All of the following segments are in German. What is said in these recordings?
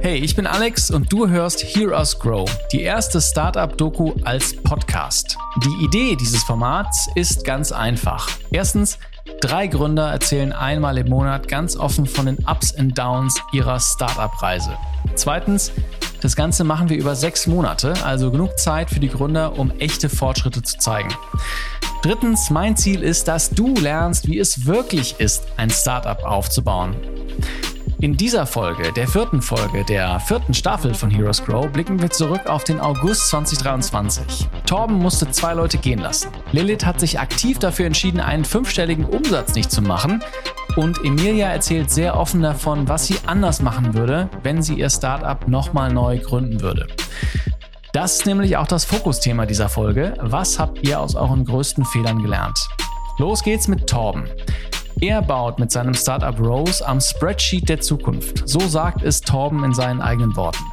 Hey, ich bin Alex und du hörst Hear Us Grow, die erste Startup-Doku als Podcast. Die Idee dieses Formats ist ganz einfach. Erstens, drei Gründer erzählen einmal im Monat ganz offen von den Ups und Downs ihrer Startup-Reise. Zweitens, das Ganze machen wir über sechs Monate, also genug Zeit für die Gründer, um echte Fortschritte zu zeigen. Drittens, mein Ziel ist, dass du lernst, wie es wirklich ist, ein Startup aufzubauen. In dieser Folge, der vierten Folge der vierten Staffel von Heroes Grow, blicken wir zurück auf den August 2023. Torben musste zwei Leute gehen lassen. Lilith hat sich aktiv dafür entschieden, einen fünfstelligen Umsatz nicht zu machen. Und Emilia erzählt sehr offen davon, was sie anders machen würde, wenn sie ihr Startup nochmal neu gründen würde. Das ist nämlich auch das Fokusthema dieser Folge. Was habt ihr aus euren größten Fehlern gelernt? Los geht's mit Torben. Er baut mit seinem Startup Rose am Spreadsheet der Zukunft. So sagt es Torben in seinen eigenen Worten.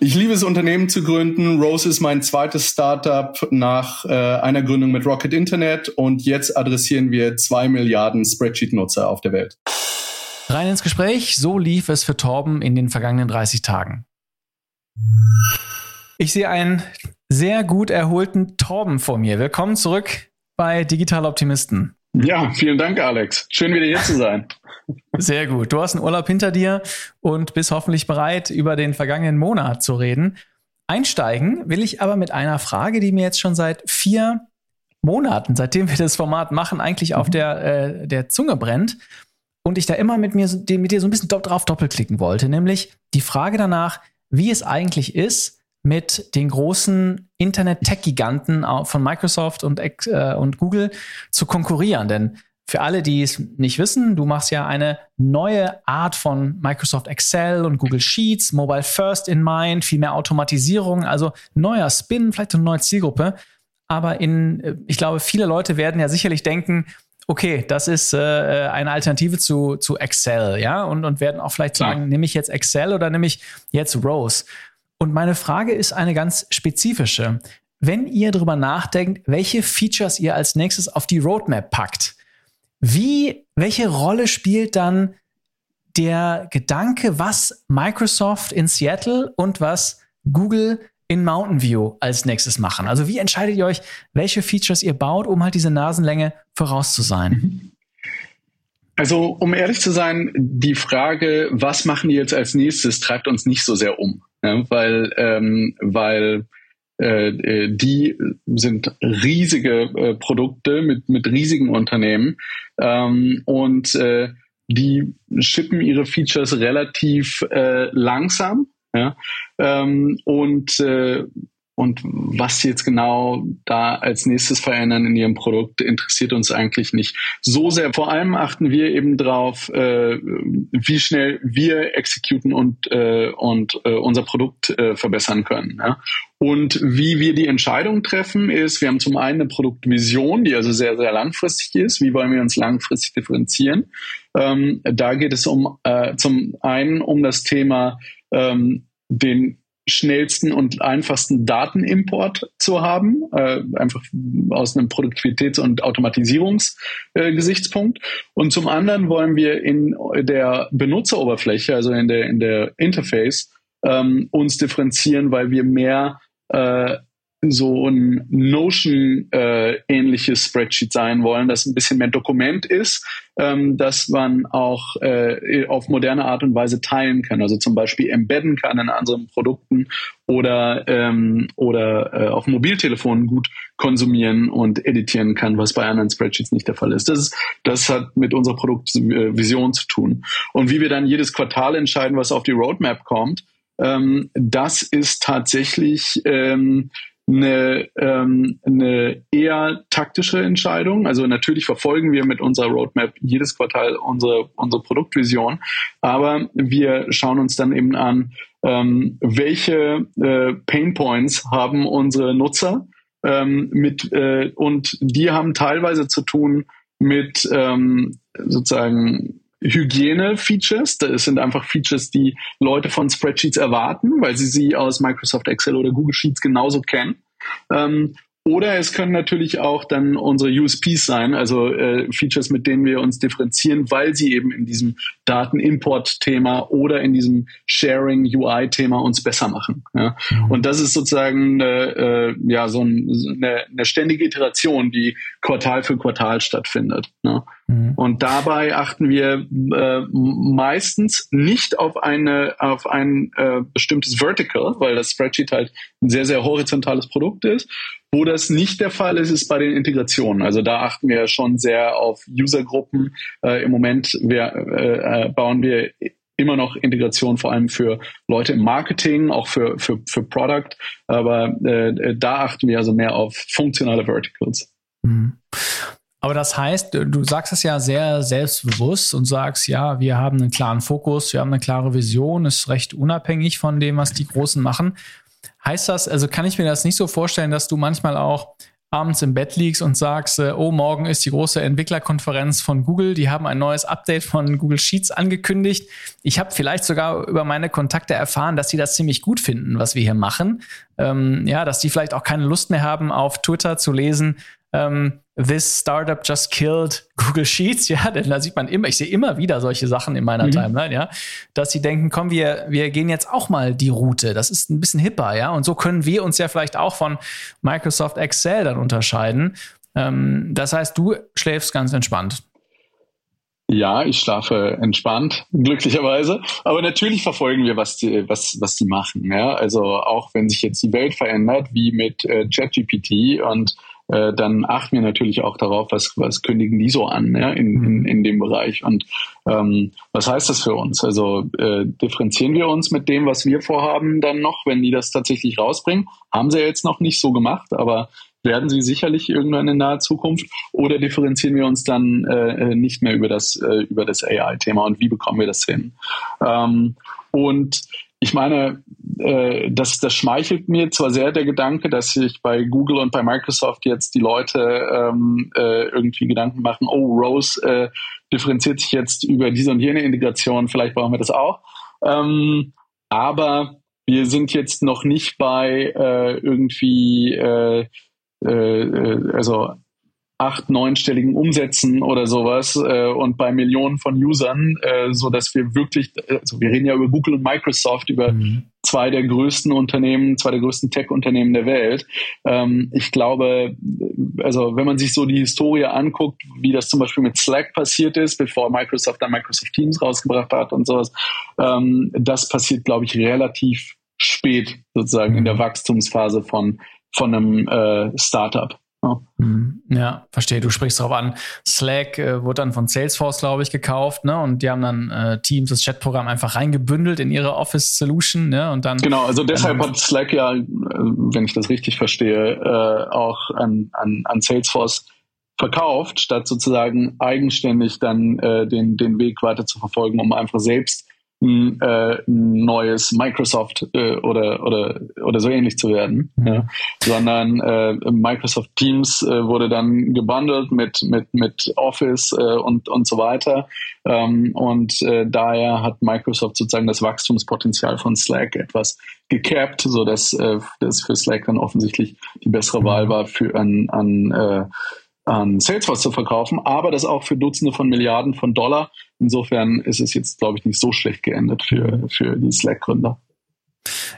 Ich liebe es, Unternehmen zu gründen. Rose ist mein zweites Startup nach äh, einer Gründung mit Rocket Internet und jetzt adressieren wir zwei Milliarden Spreadsheet-Nutzer auf der Welt. Rein ins Gespräch, so lief es für Torben in den vergangenen 30 Tagen. Ich sehe einen sehr gut erholten Torben vor mir. Willkommen zurück bei Digital Optimisten. Ja, vielen Dank, Alex. Schön wieder hier zu sein. Sehr gut. Du hast einen Urlaub hinter dir und bist hoffentlich bereit, über den vergangenen Monat zu reden. Einsteigen will ich aber mit einer Frage, die mir jetzt schon seit vier Monaten, seitdem wir das Format machen, eigentlich auf mhm. der, äh, der Zunge brennt. Und ich da immer mit mir mit dir so ein bisschen drauf doppelklicken wollte, nämlich die Frage danach, wie es eigentlich ist, mit den großen Internet-Tech-Giganten von Microsoft und, äh, und Google zu konkurrieren. Denn für alle, die es nicht wissen, du machst ja eine neue Art von Microsoft Excel und Google Sheets, Mobile First in Mind, viel mehr Automatisierung, also neuer Spin, vielleicht eine neue Zielgruppe. Aber in, äh, ich glaube, viele Leute werden ja sicherlich denken, okay, das ist äh, eine Alternative zu, zu Excel, ja, und, und werden auch vielleicht sagen, nehme ich jetzt Excel oder nehme ich jetzt Rose? Und meine Frage ist eine ganz spezifische. Wenn ihr darüber nachdenkt, welche Features ihr als nächstes auf die Roadmap packt, wie, welche Rolle spielt dann der Gedanke, was Microsoft in Seattle und was Google in Mountain View als nächstes machen? Also wie entscheidet ihr euch, welche Features ihr baut, um halt diese Nasenlänge voraus zu sein? Also, um ehrlich zu sein, die Frage, was machen die jetzt als nächstes, treibt uns nicht so sehr um ja, weil, ähm, weil äh, äh, die sind riesige äh, Produkte mit, mit riesigen Unternehmen ähm, und äh, die schippen ihre Features relativ äh, langsam. Ja? Ähm, und äh, und was sie jetzt genau da als nächstes verändern in ihrem Produkt, interessiert uns eigentlich nicht so sehr. Vor allem achten wir eben drauf, äh, wie schnell wir exekuten und, äh, und äh, unser Produkt äh, verbessern können. Ja? Und wie wir die Entscheidung treffen, ist, wir haben zum einen eine Produktvision, die also sehr, sehr langfristig ist. Wie wollen wir uns langfristig differenzieren? Ähm, da geht es um äh, zum einen um das Thema ähm, den schnellsten und einfachsten Datenimport zu haben, äh, einfach aus einem Produktivitäts- und Automatisierungsgesichtspunkt. Äh, und zum anderen wollen wir in der Benutzeroberfläche, also in der, in der Interface, ähm, uns differenzieren, weil wir mehr äh, so ein Notion-ähnliches äh, Spreadsheet sein wollen, das ein bisschen mehr Dokument ist, ähm, dass man auch äh, auf moderne Art und Weise teilen kann, also zum Beispiel embedden kann in anderen Produkten oder, ähm, oder äh, auf Mobiltelefonen gut konsumieren und editieren kann, was bei anderen Spreadsheets nicht der Fall ist. Das, ist, das hat mit unserer Produktvision zu tun. Und wie wir dann jedes Quartal entscheiden, was auf die Roadmap kommt, ähm, das ist tatsächlich ähm, eine, ähm, eine eher taktische Entscheidung. Also natürlich verfolgen wir mit unserer Roadmap jedes Quartal unsere, unsere Produktvision, aber wir schauen uns dann eben an, ähm, welche äh, Pain Points haben unsere Nutzer ähm, mit äh, und die haben teilweise zu tun mit ähm, sozusagen Hygiene-Features. Das sind einfach Features, die Leute von Spreadsheets erwarten, weil sie sie aus Microsoft Excel oder Google Sheets genauso kennen. Ähm, Oder es können natürlich auch dann unsere USPs sein, also äh, Features, mit denen wir uns differenzieren, weil sie eben in diesem Datenimport-Thema oder in diesem Sharing-UI-Thema uns besser machen. Ja? Mhm. Und das ist sozusagen äh, ja so ein, eine, eine ständige Iteration, die Quartal für Quartal stattfindet. Ne? Mhm. Und dabei achten wir äh, meistens nicht auf eine auf ein äh, bestimmtes Vertical, weil das Spreadsheet halt ein sehr sehr horizontales Produkt ist. Wo das nicht der Fall ist, ist bei den Integrationen. Also da achten wir schon sehr auf Usergruppen. Äh, Im Moment wir, äh, äh bauen wir immer noch Integration vor allem für Leute im Marketing, auch für, für, für Product. Aber äh, da achten wir also mehr auf funktionale Verticals. Mhm. Aber das heißt, du sagst es ja sehr selbstbewusst und sagst, ja, wir haben einen klaren Fokus, wir haben eine klare Vision, ist recht unabhängig von dem, was die Großen machen. Heißt das, also kann ich mir das nicht so vorstellen, dass du manchmal auch abends im Bett liegst und sagst, äh, oh, morgen ist die große Entwicklerkonferenz von Google, die haben ein neues Update von Google Sheets angekündigt. Ich habe vielleicht sogar über meine Kontakte erfahren, dass sie das ziemlich gut finden, was wir hier machen. Ähm, ja, dass die vielleicht auch keine Lust mehr haben, auf Twitter zu lesen, ähm, This Startup just killed Google Sheets, ja, denn da sieht man immer, ich sehe immer wieder solche Sachen in meiner mhm. Timeline, ja, dass sie denken, komm, wir, wir gehen jetzt auch mal die Route. Das ist ein bisschen hipper, ja, und so können wir uns ja vielleicht auch von Microsoft Excel dann unterscheiden. Ähm, das heißt, du schläfst ganz entspannt. Ja, ich schlafe entspannt, glücklicherweise. Aber natürlich verfolgen wir, was die, was, was die machen. Ja? Also auch wenn sich jetzt die Welt verändert, wie mit äh, ChatGPT und äh, dann achten wir natürlich auch darauf, was, was kündigen die so an ja, in, in, mhm. in dem Bereich. Und ähm, was heißt das für uns? Also äh, differenzieren wir uns mit dem, was wir vorhaben, dann noch, wenn die das tatsächlich rausbringen? Haben sie ja jetzt noch nicht so gemacht, aber werden sie sicherlich irgendwann in naher Zukunft oder differenzieren wir uns dann äh, nicht mehr über das äh, über das AI-Thema und wie bekommen wir das hin? Ähm, und ich meine, äh, das, das schmeichelt mir zwar sehr der Gedanke, dass sich bei Google und bei Microsoft jetzt die Leute ähm, äh, irgendwie Gedanken machen, oh, Rose äh, differenziert sich jetzt über diese und jene Integration, vielleicht brauchen wir das auch. Ähm, aber wir sind jetzt noch nicht bei äh, irgendwie, äh, äh, also acht, neunstelligen Umsätzen oder sowas äh, und bei Millionen von Usern, äh, so dass wir wirklich, also wir reden ja über Google und Microsoft, über mhm. zwei der größten Unternehmen, zwei der größten Tech-Unternehmen der Welt. Ähm, ich glaube, also wenn man sich so die Historie anguckt, wie das zum Beispiel mit Slack passiert ist, bevor Microsoft dann Microsoft Teams rausgebracht hat und sowas, ähm, das passiert, glaube ich, relativ spät sozusagen mhm. in der Wachstumsphase von von einem äh, Startup. Mhm. Ja, verstehe. Du sprichst darauf an. Slack äh, wurde dann von Salesforce, glaube ich, gekauft, ne? Und die haben dann äh, Teams, das Chatprogramm einfach reingebündelt in ihre Office Solution, ne? Und dann. Genau, also deshalb hat Slack ja, äh, wenn ich das richtig verstehe, äh, auch an, an, an Salesforce verkauft, statt sozusagen eigenständig dann äh, den, den Weg weiter zu verfolgen, um einfach selbst ein äh, neues Microsoft äh, oder, oder, oder so ähnlich zu werden, mhm. ja. sondern äh, Microsoft Teams äh, wurde dann gebundelt mit, mit, mit Office äh, und, und so weiter. Ähm, und äh, daher hat Microsoft sozusagen das Wachstumspotenzial von Slack etwas gecapped, sodass äh, das für Slack dann offensichtlich die bessere mhm. Wahl war für an, an äh, an Salesforce zu verkaufen, aber das auch für Dutzende von Milliarden von Dollar. Insofern ist es jetzt, glaube ich, nicht so schlecht geendet für, für die Slack-Gründer.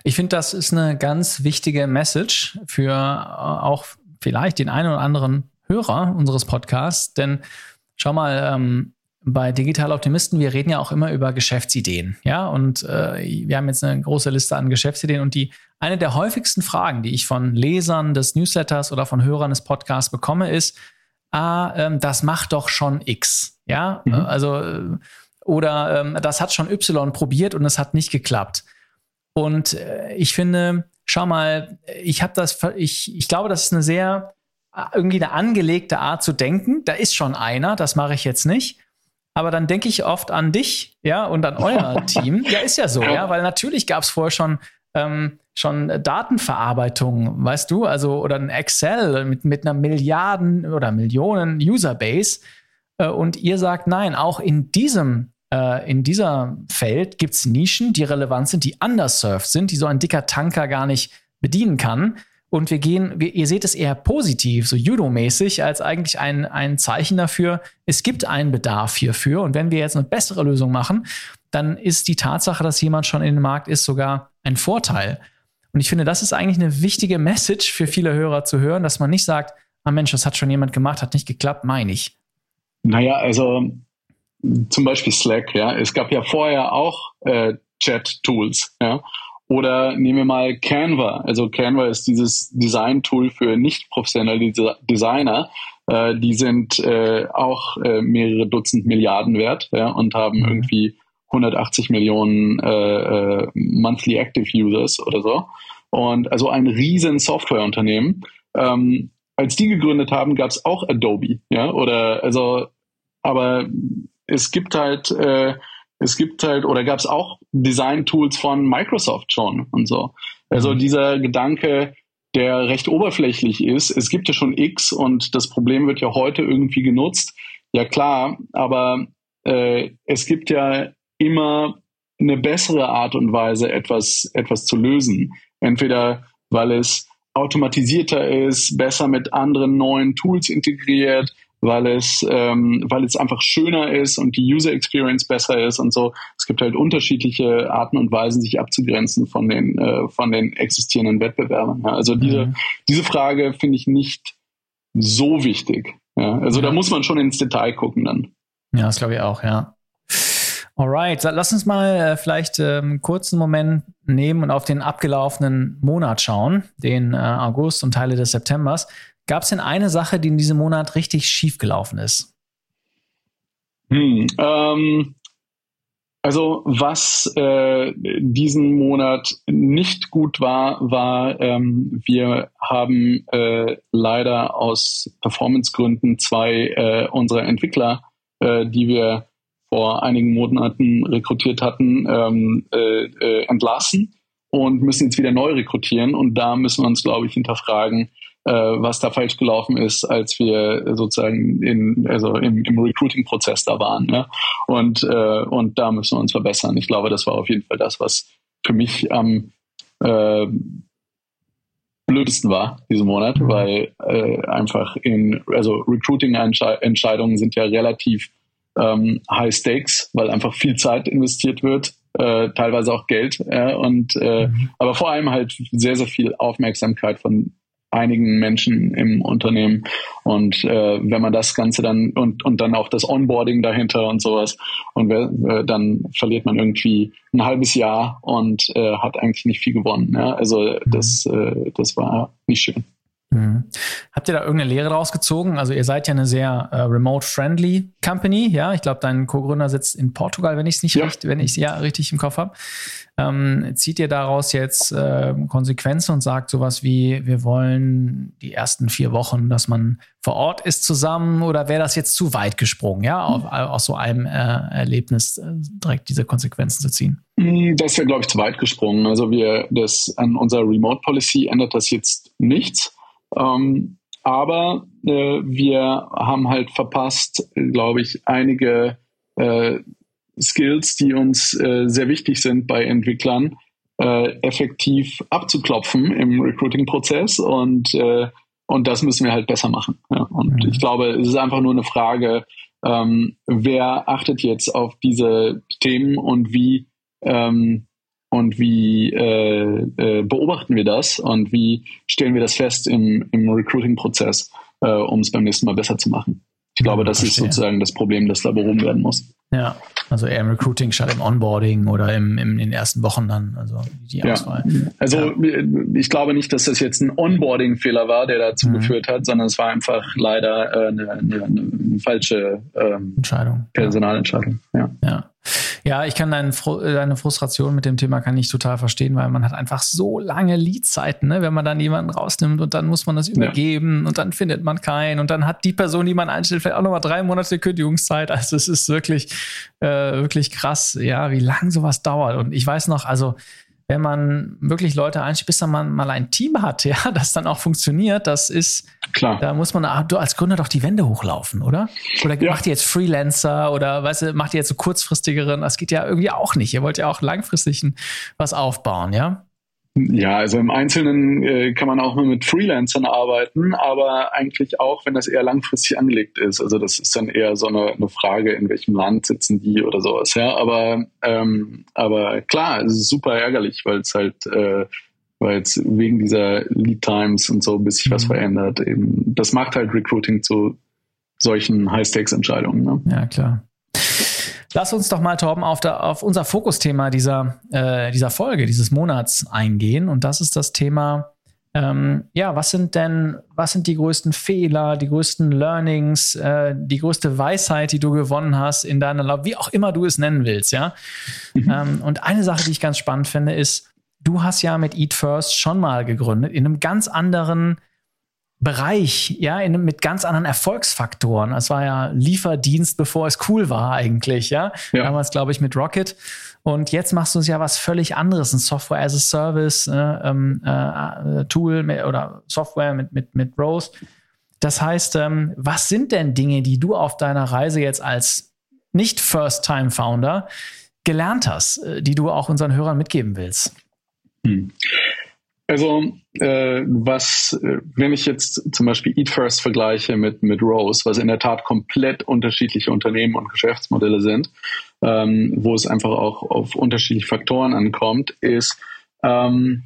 Ich finde, das ist eine ganz wichtige Message für äh, auch vielleicht den einen oder anderen Hörer unseres Podcasts, denn schau mal, ähm, bei Digital Optimisten, wir reden ja auch immer über Geschäftsideen, ja, und äh, wir haben jetzt eine große Liste an Geschäftsideen und die eine der häufigsten Fragen, die ich von Lesern des Newsletters oder von Hörern des Podcasts bekomme, ist, ah, ähm, das macht doch schon X. Ja, mhm. also, äh, oder ähm, das hat schon Y probiert und es hat nicht geklappt. Und äh, ich finde, schau mal, ich habe das, ich, ich glaube, das ist eine sehr, äh, irgendwie eine angelegte Art zu denken. Da ist schon einer, das mache ich jetzt nicht. Aber dann denke ich oft an dich, ja, und an euer Team. Ja, ist ja so, ja, weil natürlich gab es vorher schon ähm, schon Datenverarbeitung, weißt du, also oder ein Excel mit, mit einer Milliarden oder Millionen Userbase. Äh, und ihr sagt, nein, auch in diesem äh, in dieser Feld gibt es Nischen, die relevant sind, die underserved sind, die so ein dicker Tanker gar nicht bedienen kann. und wir gehen, wir, ihr seht es eher positiv, so judo-mäßig, als eigentlich ein, ein Zeichen dafür, es gibt einen Bedarf hierfür. Und wenn wir jetzt eine bessere Lösung machen, dann ist die Tatsache, dass jemand schon in den Markt ist, sogar ein Vorteil. Und ich finde, das ist eigentlich eine wichtige Message für viele Hörer zu hören, dass man nicht sagt, ah Mensch, das hat schon jemand gemacht, hat nicht geklappt, meine ich. Naja, also zum Beispiel Slack, ja. Es gab ja vorher auch äh, Chat-Tools, ja. Oder nehmen wir mal Canva. Also Canva ist dieses Design-Tool für nicht professionelle Designer. Äh, die sind äh, auch äh, mehrere Dutzend Milliarden wert ja, und haben mhm. irgendwie 180 Millionen äh, äh, Monthly Active Users oder so. Und also ein riesen Softwareunternehmen. Ähm, als die gegründet haben, gab es auch Adobe, ja, oder also, aber es gibt halt, äh, es gibt halt, oder gab es auch Design-Tools von Microsoft schon und so. Also mhm. dieser Gedanke, der recht oberflächlich ist, es gibt ja schon X und das Problem wird ja heute irgendwie genutzt. Ja klar, aber äh, es gibt ja immer eine bessere Art und Weise, etwas, etwas zu lösen. Entweder weil es automatisierter ist, besser mit anderen neuen Tools integriert, weil es, ähm, weil es einfach schöner ist und die User Experience besser ist und so. Es gibt halt unterschiedliche Arten und Weisen, sich abzugrenzen von den, äh, von den existierenden Wettbewerbern. Ja. Also diese, mhm. diese Frage finde ich nicht so wichtig. Ja. Also ja. da muss man schon ins Detail gucken dann. Ja, das glaube ich auch, ja. Alright, lass uns mal äh, vielleicht ähm, kurzen Moment nehmen und auf den abgelaufenen Monat schauen, den äh, August und Teile des Septembers. Gab es denn eine Sache, die in diesem Monat richtig schief gelaufen ist? Hm, ähm, also was äh, diesen Monat nicht gut war, war, ähm, wir haben äh, leider aus Performancegründen zwei äh, unserer Entwickler, äh, die wir vor einigen Monaten rekrutiert hatten, ähm, äh, äh, entlassen und müssen jetzt wieder neu rekrutieren. Und da müssen wir uns, glaube ich, hinterfragen, äh, was da falsch gelaufen ist, als wir sozusagen in, also im, im Recruiting-Prozess da waren. Ne? Und, äh, und da müssen wir uns verbessern. Ich glaube, das war auf jeden Fall das, was für mich am äh, blödesten war diesen Monat, mhm. weil äh, einfach in, also Recruiting-Entscheidungen sind ja relativ ähm, High Stakes, weil einfach viel Zeit investiert wird, äh, teilweise auch Geld äh, und äh, mhm. aber vor allem halt sehr, sehr viel Aufmerksamkeit von einigen Menschen im Unternehmen. Und äh, wenn man das Ganze dann und, und dann auch das Onboarding dahinter und sowas, und äh, dann verliert man irgendwie ein halbes Jahr und äh, hat eigentlich nicht viel gewonnen. Ja? Also das, äh, das war nicht schön. Mhm. Habt ihr da irgendeine Lehre daraus gezogen? Also ihr seid ja eine sehr äh, remote-friendly Company, ja. Ich glaube, dein Co-Gründer sitzt in Portugal, wenn ich es nicht ja. richtig, wenn ich es ja richtig im Kopf habe. Ähm, zieht ihr daraus jetzt äh, Konsequenzen und sagt sowas wie, wir wollen die ersten vier Wochen, dass man vor Ort ist zusammen oder wäre das jetzt zu weit gesprungen, ja, auf, mhm. aus so einem äh, Erlebnis äh, direkt diese Konsequenzen zu ziehen? Mhm, das wäre, glaube ich, zu weit gesprungen. Also wir, das an unserer Remote Policy ändert das jetzt nichts. Ähm, aber äh, wir haben halt verpasst, glaube ich, einige äh, Skills, die uns äh, sehr wichtig sind bei Entwicklern, äh, effektiv abzuklopfen im Recruiting-Prozess und äh, und das müssen wir halt besser machen. Ja. Und mhm. ich glaube, es ist einfach nur eine Frage, ähm, wer achtet jetzt auf diese Themen und wie ähm, und wie äh, äh, beobachten wir das und wie stellen wir das fest im, im Recruiting-Prozess, äh, um es beim nächsten Mal besser zu machen. Ich glaube, das ist sozusagen das Problem, das da behoben werden muss. Ja, also eher im Recruiting statt im Onboarding oder im, im, in den ersten Wochen dann, also die Auswahl. Ja. Also ja. ich glaube nicht, dass das jetzt ein Onboarding-Fehler war, der dazu mhm. geführt hat, sondern es war einfach leider äh, eine, eine, eine falsche ähm, Entscheidung. Personalentscheidung. Ja. ja. Ja, ich kann deine, deine Frustration mit dem Thema kann ich total verstehen, weil man hat einfach so lange Leadzeiten, ne? wenn man dann jemanden rausnimmt und dann muss man das übergeben ja. und dann findet man keinen und dann hat die Person, die man einstellt, vielleicht auch nochmal drei Monate Kündigungszeit. Also es ist wirklich, äh, wirklich krass, ja, wie lang sowas dauert. Und ich weiß noch, also wenn man wirklich Leute einstellt, bis dann man mal ein Team hat, ja, das dann auch funktioniert, das ist, klar. Da muss man du als Gründer doch die Wände hochlaufen, oder? Oder ja. macht ihr jetzt Freelancer oder weißt du, macht ihr jetzt so kurzfristigeren? Das geht ja irgendwie auch nicht. Ihr wollt ja auch langfristig was aufbauen, ja? Ja, also im Einzelnen äh, kann man auch nur mit Freelancern arbeiten, aber eigentlich auch, wenn das eher langfristig angelegt ist. Also das ist dann eher so eine, eine Frage, in welchem Land sitzen die oder sowas. Ja, aber ähm, aber klar, es ist super ärgerlich, weil es halt äh, weil es wegen dieser Lead Times und so, bis sich was mhm. verändert, eben das macht halt Recruiting zu solchen High-Stakes-Entscheidungen. Ne? Ja, klar. Lass uns doch mal, Torben, auf, der, auf unser Fokusthema dieser, äh, dieser Folge, dieses Monats eingehen. Und das ist das Thema, ähm, ja, was sind denn, was sind die größten Fehler, die größten Learnings, äh, die größte Weisheit, die du gewonnen hast in deiner Lauf, wie auch immer du es nennen willst, ja? Mhm. Ähm, und eine Sache, die ich ganz spannend finde, ist, du hast ja mit Eat First schon mal gegründet, in einem ganz anderen Bereich, ja, in, mit ganz anderen Erfolgsfaktoren. Es war ja Lieferdienst, bevor es cool war eigentlich, ja. ja. Damals, glaube ich, mit Rocket. Und jetzt machst du uns ja was völlig anderes, ein Software as a Service äh, ähm, äh, Tool mit, oder Software mit, mit, mit Rose. Das heißt, ähm, was sind denn Dinge, die du auf deiner Reise jetzt als nicht First-Time-Founder gelernt hast, äh, die du auch unseren Hörern mitgeben willst? Hm. Also, äh, was, äh, wenn ich jetzt zum Beispiel Eat First vergleiche mit, mit Rose, was in der Tat komplett unterschiedliche Unternehmen und Geschäftsmodelle sind, ähm, wo es einfach auch auf unterschiedliche Faktoren ankommt, ist, ähm,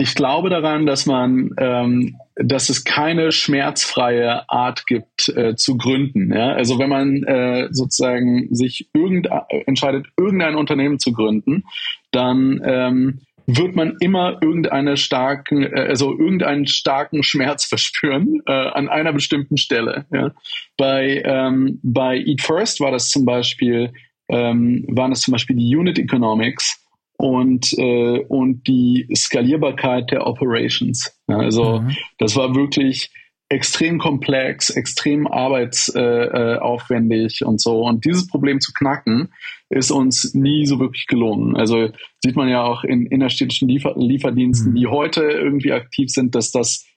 ich glaube daran, dass man, ähm, dass es keine schmerzfreie Art gibt äh, zu gründen. Ja? Also wenn man äh, sozusagen sich irgend, entscheidet, irgendein Unternehmen zu gründen, dann ähm, wird man immer irgendeine starken, äh, also irgendeinen starken Schmerz verspüren äh, an einer bestimmten Stelle. Ja. Bei, ähm, bei Eat First war das zum Beispiel, ähm, waren das zum Beispiel die Unit Economics und, äh, und die Skalierbarkeit der Operations. Ja, also mhm. das war wirklich extrem komplex, extrem arbeitsaufwendig äh, und so. Und dieses Problem zu knacken, ist uns nie so wirklich gelungen. Also sieht man ja auch in innerstädtischen Liefer Lieferdiensten, mhm. die heute irgendwie aktiv sind, dass das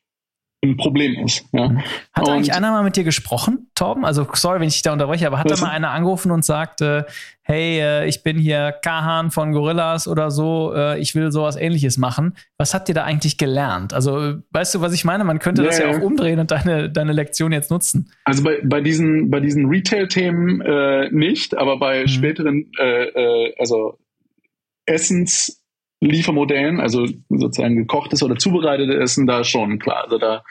ein Problem ist. Ja. Hat und eigentlich einer mal mit dir gesprochen, Torben? Also sorry, wenn ich dich da unterbreche, aber hat da mal einer angerufen und sagt, äh, hey, äh, ich bin hier Kahan von Gorillas oder so, äh, ich will sowas ähnliches machen. Was habt ihr da eigentlich gelernt? Also weißt du, was ich meine? Man könnte ja, das ja, ja, auch umdrehen und deine, deine Lektion jetzt nutzen. Also bei, bei diesen, bei diesen Retail-Themen äh, nicht, aber bei mhm. späteren, äh, äh, also Essens Liefermodellen, also sozusagen gekochtes oder zubereitetes Essen, da schon klar. Also da,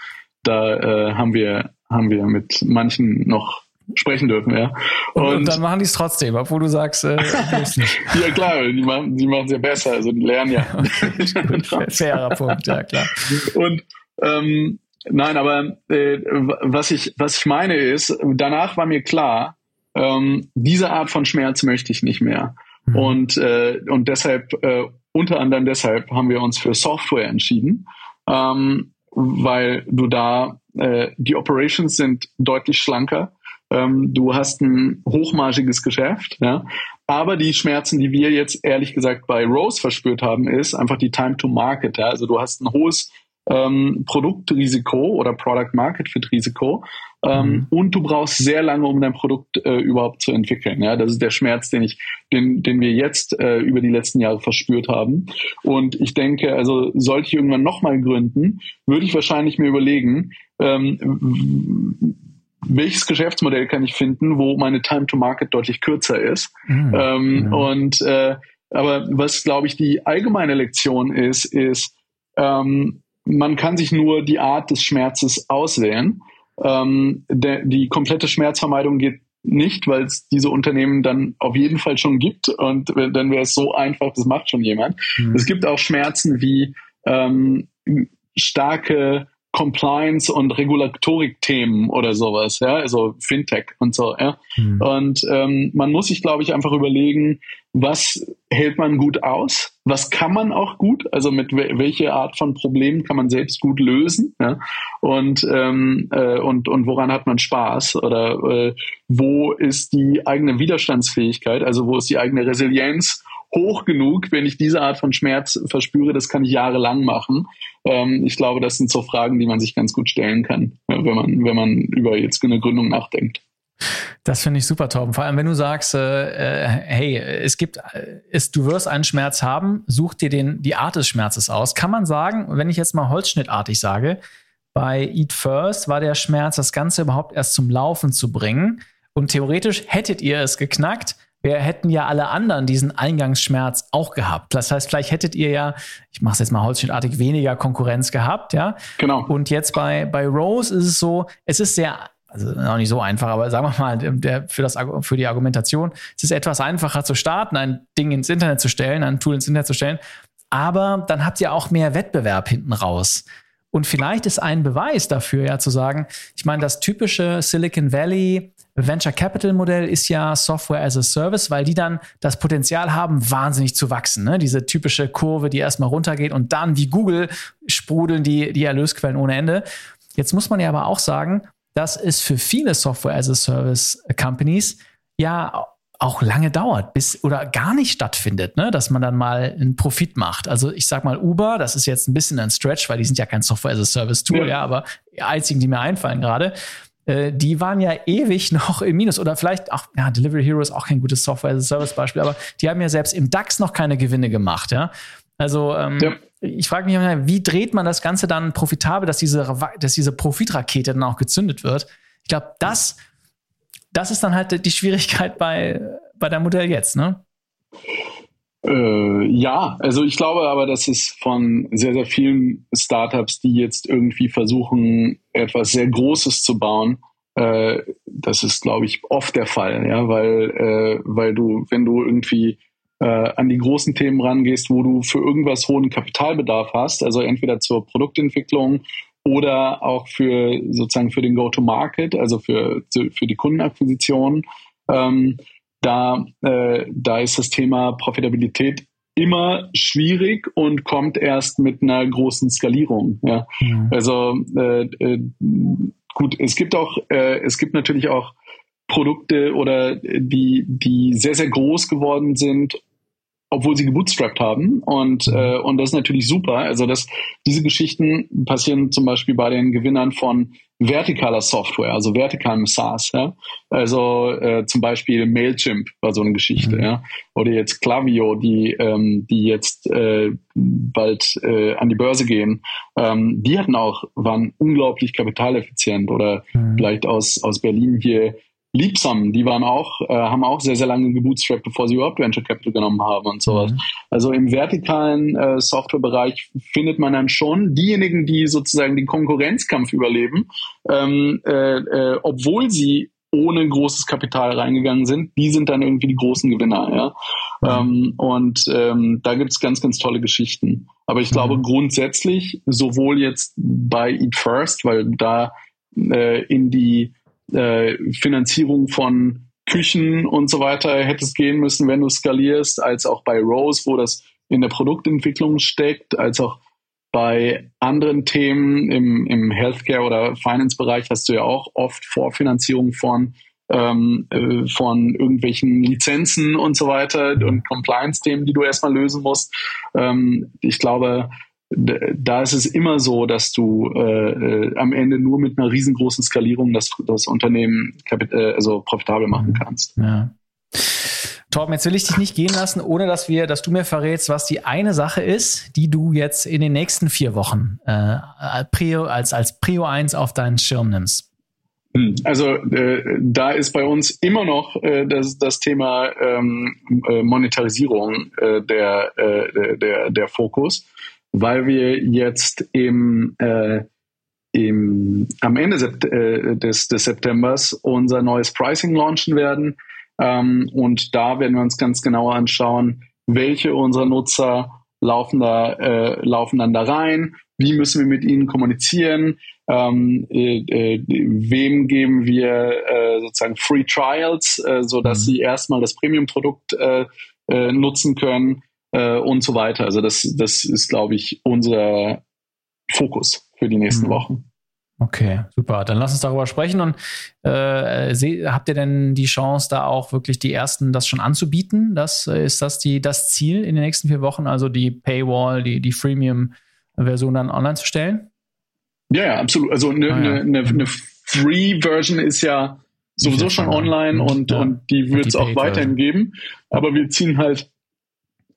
da äh, haben wir haben wir mit manchen noch sprechen dürfen, ja. Und, und dann machen die es trotzdem, obwohl du sagst, äh, ja klar, die machen die machen es ja besser, also die lernen ja. Fairer Punkt, ja klar. Und ähm, nein, aber äh, was ich was ich meine ist, danach war mir klar, ähm, diese Art von Schmerz möchte ich nicht mehr. Mhm. Und, äh, und deshalb äh, unter anderem deshalb haben wir uns für Software entschieden, ähm, weil du da, äh, die Operations sind deutlich schlanker. Ähm, du hast ein hochmargiges Geschäft, ja. Aber die Schmerzen, die wir jetzt ehrlich gesagt bei Rose verspürt haben, ist einfach die Time to Market. Ja? Also du hast ein hohes ähm, Produktrisiko oder Product Market Fit Risiko ähm, mhm. Und du brauchst sehr lange, um dein Produkt äh, überhaupt zu entwickeln. Ja, das ist der Schmerz, den ich, den, den wir jetzt äh, über die letzten Jahre verspürt haben. Und ich denke, also sollte ich irgendwann nochmal gründen, würde ich wahrscheinlich mir überlegen, ähm, welches Geschäftsmodell kann ich finden, wo meine Time to Market deutlich kürzer ist. Mhm. Ähm, mhm. Und äh, aber was glaube ich die allgemeine Lektion ist, ist ähm, man kann sich nur die Art des Schmerzes auswählen. Ähm, der, die komplette Schmerzvermeidung geht nicht, weil es diese Unternehmen dann auf jeden Fall schon gibt und dann wäre es so einfach, das macht schon jemand. Mhm. Es gibt auch Schmerzen wie ähm, starke Compliance und Regulatorik-Themen oder sowas, ja, also Fintech und so, ja. Mhm. Und ähm, man muss sich, glaube ich, einfach überlegen, was hält man gut aus, was kann man auch gut, also mit welche Art von Problemen kann man selbst gut lösen, ja, und ähm, äh, und und woran hat man Spaß? Oder äh, wo ist die eigene Widerstandsfähigkeit, also wo ist die eigene Resilienz hoch genug, wenn ich diese Art von Schmerz verspüre, das kann ich jahrelang machen. Ähm, ich glaube, das sind so Fragen, die man sich ganz gut stellen kann, wenn man, wenn man über jetzt eine Gründung nachdenkt. Das finde ich super, Torben. Vor allem, wenn du sagst, äh, äh hey, es gibt, äh, es, du wirst einen Schmerz haben, such dir den, die Art des Schmerzes aus. Kann man sagen, wenn ich jetzt mal holzschnittartig sage, bei Eat First war der Schmerz, das Ganze überhaupt erst zum Laufen zu bringen. Und theoretisch hättet ihr es geknackt, wir hätten ja alle anderen diesen Eingangsschmerz auch gehabt. Das heißt, vielleicht hättet ihr ja, ich mache es jetzt mal holzschnittartig, weniger Konkurrenz gehabt, ja. Genau. Und jetzt bei, bei Rose ist es so, es ist sehr also auch nicht so einfach, aber sagen wir mal, der, für, das, für die Argumentation, es ist etwas einfacher zu starten, ein Ding ins Internet zu stellen, ein Tool ins Internet zu stellen, aber dann habt ihr auch mehr Wettbewerb hinten raus. Und vielleicht ist ein Beweis dafür ja zu sagen, ich meine, das typische Silicon Valley Venture Capital Modell ist ja Software as a Service, weil die dann das Potenzial haben, wahnsinnig zu wachsen. Ne? Diese typische Kurve, die erstmal runtergeht und dann wie Google sprudeln die, die Erlösquellen ohne Ende. Jetzt muss man ja aber auch sagen, dass es für viele Software as a Service Companies ja auch lange dauert, bis oder gar nicht stattfindet, ne? dass man dann mal einen Profit macht. Also ich sag mal Uber, das ist jetzt ein bisschen ein Stretch, weil die sind ja kein Software as a Service Tool, ja, ja aber die einzigen, die mir einfallen gerade, äh, die waren ja ewig noch im Minus oder vielleicht auch, ja, Delivery Hero ist auch kein gutes Software as a Service Beispiel, aber die haben ja selbst im DAX noch keine Gewinne gemacht, ja. Also ähm, ja. Ich frage mich, wie dreht man das Ganze dann profitabel, dass diese, dass diese Profitrakete dann auch gezündet wird? Ich glaube, das, das ist dann halt die Schwierigkeit bei, bei der Modell jetzt, ne? Äh, ja, also ich glaube aber, dass es von sehr, sehr vielen Startups, die jetzt irgendwie versuchen, etwas sehr Großes zu bauen, äh, das ist, glaube ich, oft der Fall, ja, weil, äh, weil du, wenn du irgendwie äh, an die großen Themen rangehst, wo du für irgendwas hohen Kapitalbedarf hast, also entweder zur Produktentwicklung oder auch für sozusagen für den Go-to-Market, also für, für die Kundenakquisition. Ähm, da, äh, da ist das Thema Profitabilität immer schwierig und kommt erst mit einer großen Skalierung. Ja. Mhm. Also äh, äh, gut, es gibt auch, äh, es gibt natürlich auch Produkte oder die, die sehr, sehr groß geworden sind obwohl sie gebootstrapped haben. Und, mhm. äh, und das ist natürlich super. Also das, diese Geschichten passieren zum Beispiel bei den Gewinnern von vertikaler Software, also vertikalem SaaS. Ja? Also äh, zum Beispiel Mailchimp war so eine Geschichte. Mhm. Ja? Oder jetzt Clavio, die, ähm, die jetzt äh, bald äh, an die Börse gehen. Ähm, die hatten auch, waren unglaublich kapitaleffizient. Oder mhm. vielleicht aus, aus Berlin hier Liebsam, die waren auch, äh, haben auch sehr, sehr lange gebootstrapped, bevor sie überhaupt Venture Capital genommen haben und sowas. Mhm. Also im vertikalen äh, Softwarebereich findet man dann schon diejenigen, die sozusagen den Konkurrenzkampf überleben, ähm, äh, äh, obwohl sie ohne großes Kapital reingegangen sind, die sind dann irgendwie die großen Gewinner, ja. Mhm. Ähm, und ähm, da gibt's ganz, ganz tolle Geschichten. Aber ich glaube mhm. grundsätzlich, sowohl jetzt bei Eat First, weil da äh, in die äh, Finanzierung von Küchen und so weiter hättest gehen müssen, wenn du skalierst, als auch bei Rose, wo das in der Produktentwicklung steckt, als auch bei anderen Themen im, im Healthcare- oder Finance-Bereich hast du ja auch oft Vorfinanzierung von, ähm, äh, von irgendwelchen Lizenzen und so weiter und Compliance-Themen, die du erstmal lösen musst. Ähm, ich glaube, da ist es immer so, dass du äh, äh, am Ende nur mit einer riesengroßen Skalierung das, das Unternehmen äh, also profitabel machen kannst. Ja. Torben, jetzt will ich dich nicht gehen lassen, ohne dass wir, dass du mir verrätst, was die eine Sache ist, die du jetzt in den nächsten vier Wochen äh, Prio, als, als Prio 1 auf deinen Schirm nimmst. Hm, also äh, da ist bei uns immer noch äh, das, das Thema ähm, äh, Monetarisierung äh, der, äh, der, der Fokus weil wir jetzt im, äh, im, am Ende äh, des, des Septembers unser neues Pricing launchen werden. Ähm, und da werden wir uns ganz genau anschauen, welche unserer Nutzer laufen, da, äh, laufen dann da rein, wie müssen wir mit ihnen kommunizieren, ähm, äh, äh, wem geben wir äh, sozusagen Free Trials, äh, sodass mhm. sie erstmal das Premium-Produkt äh, äh, nutzen können äh, und so weiter. Also das, das ist, glaube ich, unser Fokus für die nächsten mhm. Wochen. Okay, super. Dann lass uns darüber sprechen. Und äh, habt ihr denn die Chance, da auch wirklich die ersten das schon anzubieten? Das ist das die das Ziel in den nächsten vier Wochen, also die Paywall, die die Freemium-Version dann online zu stellen? Ja, ja absolut. Also eine ah, ja. ne, ne, ne Free-Version ist ja sowieso schon online und, ja. und die wird es auch weiterhin geben. Aber wir ziehen halt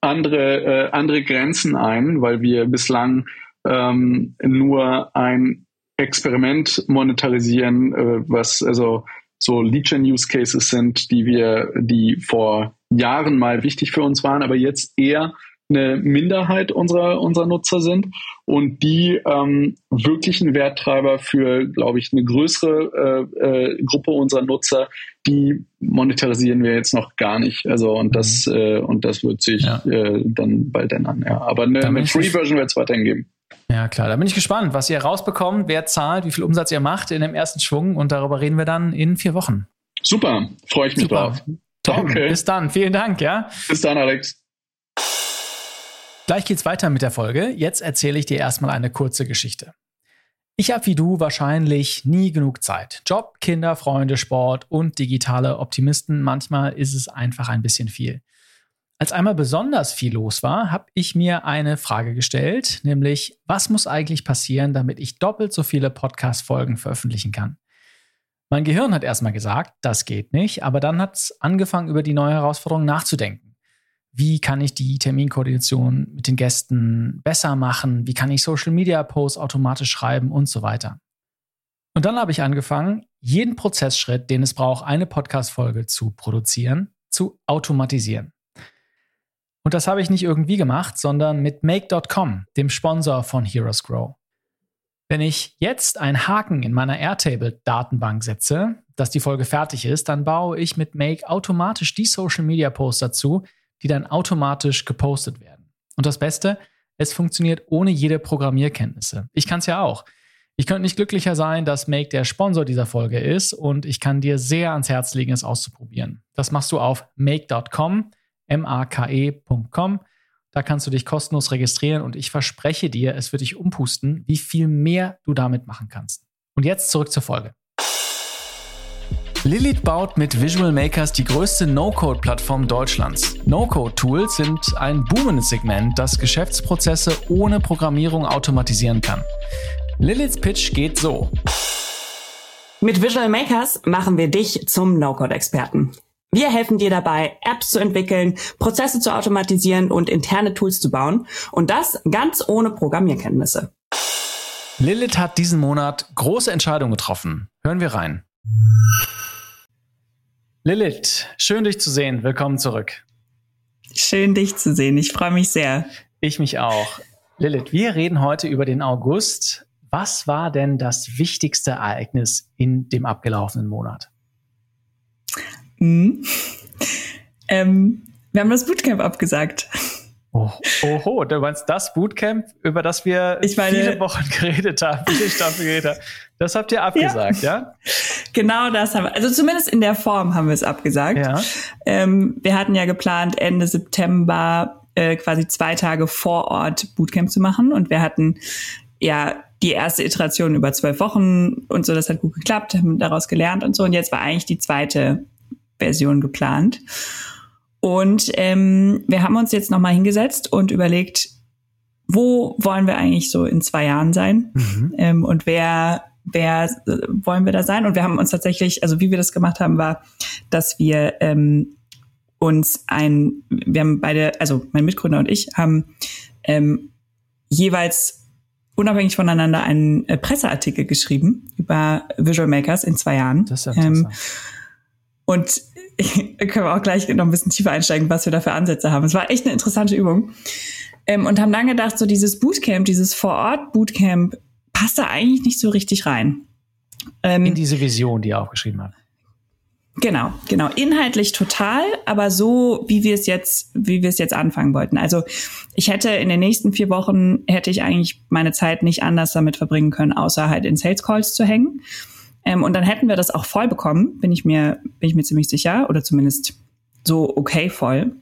andere, äh, andere Grenzen ein, weil wir bislang ähm, nur ein Experiment monetarisieren, äh, was also so Lead-Gen-Use-Cases sind, die wir, die vor Jahren mal wichtig für uns waren, aber jetzt eher eine Minderheit unserer, unserer Nutzer sind und die ähm, wirklichen Werttreiber für, glaube ich, eine größere äh, äh, Gruppe unserer Nutzer, die monetarisieren wir jetzt noch gar nicht. Also und das mhm. äh, und das wird sich ja. äh, dann bald ändern. Ja, aber eine, eine Free-Version wird es weiterhin geben. Ja, klar. Da bin ich gespannt, was ihr rausbekommt, wer zahlt, wie viel Umsatz ihr macht in dem ersten Schwung und darüber reden wir dann in vier Wochen. Super, freue ich mich Super. drauf. Okay. bis dann. Vielen Dank, ja. Bis dann, Alex. Gleich geht's weiter mit der Folge. Jetzt erzähle ich dir erstmal eine kurze Geschichte. Ich habe wie du wahrscheinlich nie genug Zeit. Job, Kinder, Freunde, Sport und digitale Optimisten. Manchmal ist es einfach ein bisschen viel. Als einmal besonders viel los war, habe ich mir eine Frage gestellt, nämlich was muss eigentlich passieren, damit ich doppelt so viele Podcast-Folgen veröffentlichen kann? Mein Gehirn hat erstmal gesagt, das geht nicht, aber dann hat es angefangen, über die neue Herausforderung nachzudenken wie kann ich die Terminkoordination mit den Gästen besser machen, wie kann ich Social-Media-Posts automatisch schreiben und so weiter. Und dann habe ich angefangen, jeden Prozessschritt, den es braucht, eine Podcast-Folge zu produzieren, zu automatisieren. Und das habe ich nicht irgendwie gemacht, sondern mit Make.com, dem Sponsor von Heroes Grow. Wenn ich jetzt einen Haken in meiner Airtable-Datenbank setze, dass die Folge fertig ist, dann baue ich mit Make automatisch die Social-Media-Posts dazu, die dann automatisch gepostet werden. Und das Beste, es funktioniert ohne jede Programmierkenntnisse. Ich kann es ja auch. Ich könnte nicht glücklicher sein, dass Make der Sponsor dieser Folge ist und ich kann dir sehr ans Herz legen, es auszuprobieren. Das machst du auf make.com, m-a-k-e.com. Da kannst du dich kostenlos registrieren und ich verspreche dir, es wird dich umpusten, wie viel mehr du damit machen kannst. Und jetzt zurück zur Folge. Lilith baut mit Visual Makers die größte No-Code-Plattform Deutschlands. No-Code-Tools sind ein boomendes Segment, das Geschäftsprozesse ohne Programmierung automatisieren kann. Liliths Pitch geht so. Mit Visual Makers machen wir dich zum No-Code-Experten. Wir helfen dir dabei, Apps zu entwickeln, Prozesse zu automatisieren und interne Tools zu bauen. Und das ganz ohne Programmierkenntnisse. Lilith hat diesen Monat große Entscheidungen getroffen. Hören wir rein. Lilith, schön dich zu sehen. Willkommen zurück. Schön dich zu sehen. Ich freue mich sehr. Ich mich auch. Lilith, wir reden heute über den August. Was war denn das wichtigste Ereignis in dem abgelaufenen Monat? Mhm. Ähm, wir haben das Bootcamp abgesagt. Oh, oho, du meinst das Bootcamp, über das wir ich meine, viele Wochen geredet haben, viele Staffeln geredet haben. Das habt ihr abgesagt, ja? ja? Genau das haben wir, also zumindest in der Form haben wir es abgesagt. Ja. Ähm, wir hatten ja geplant, Ende September äh, quasi zwei Tage vor Ort Bootcamp zu machen und wir hatten ja die erste Iteration über zwölf Wochen und so, das hat gut geklappt, haben daraus gelernt und so und jetzt war eigentlich die zweite Version geplant. Und ähm, wir haben uns jetzt nochmal hingesetzt und überlegt, wo wollen wir eigentlich so in zwei Jahren sein? Mhm. Ähm, und wer, wer äh, wollen wir da sein? Und wir haben uns tatsächlich, also wie wir das gemacht haben, war, dass wir ähm, uns ein, wir haben beide, also mein Mitgründer und ich haben ähm, jeweils unabhängig voneinander einen äh, Presseartikel geschrieben über Visual Makers in zwei Jahren. Das ist ja ähm, und können wir auch gleich noch ein bisschen tiefer einsteigen, was wir da für Ansätze haben. Es war echt eine interessante Übung. Ähm, und haben dann gedacht, so dieses Bootcamp, dieses Vor-Ort-Bootcamp, passt da eigentlich nicht so richtig rein. Ähm, In diese Vision, die er aufgeschrieben hat. Genau, genau. Inhaltlich total, aber so, wie wir es jetzt, wie wir es jetzt anfangen wollten. Also ich hätte in den nächsten vier Wochen hätte ich eigentlich meine Zeit nicht anders damit verbringen können, außer halt in Sales Calls zu hängen. Ähm, und dann hätten wir das auch voll bekommen, bin ich mir, bin ich mir ziemlich sicher, oder zumindest so okay voll.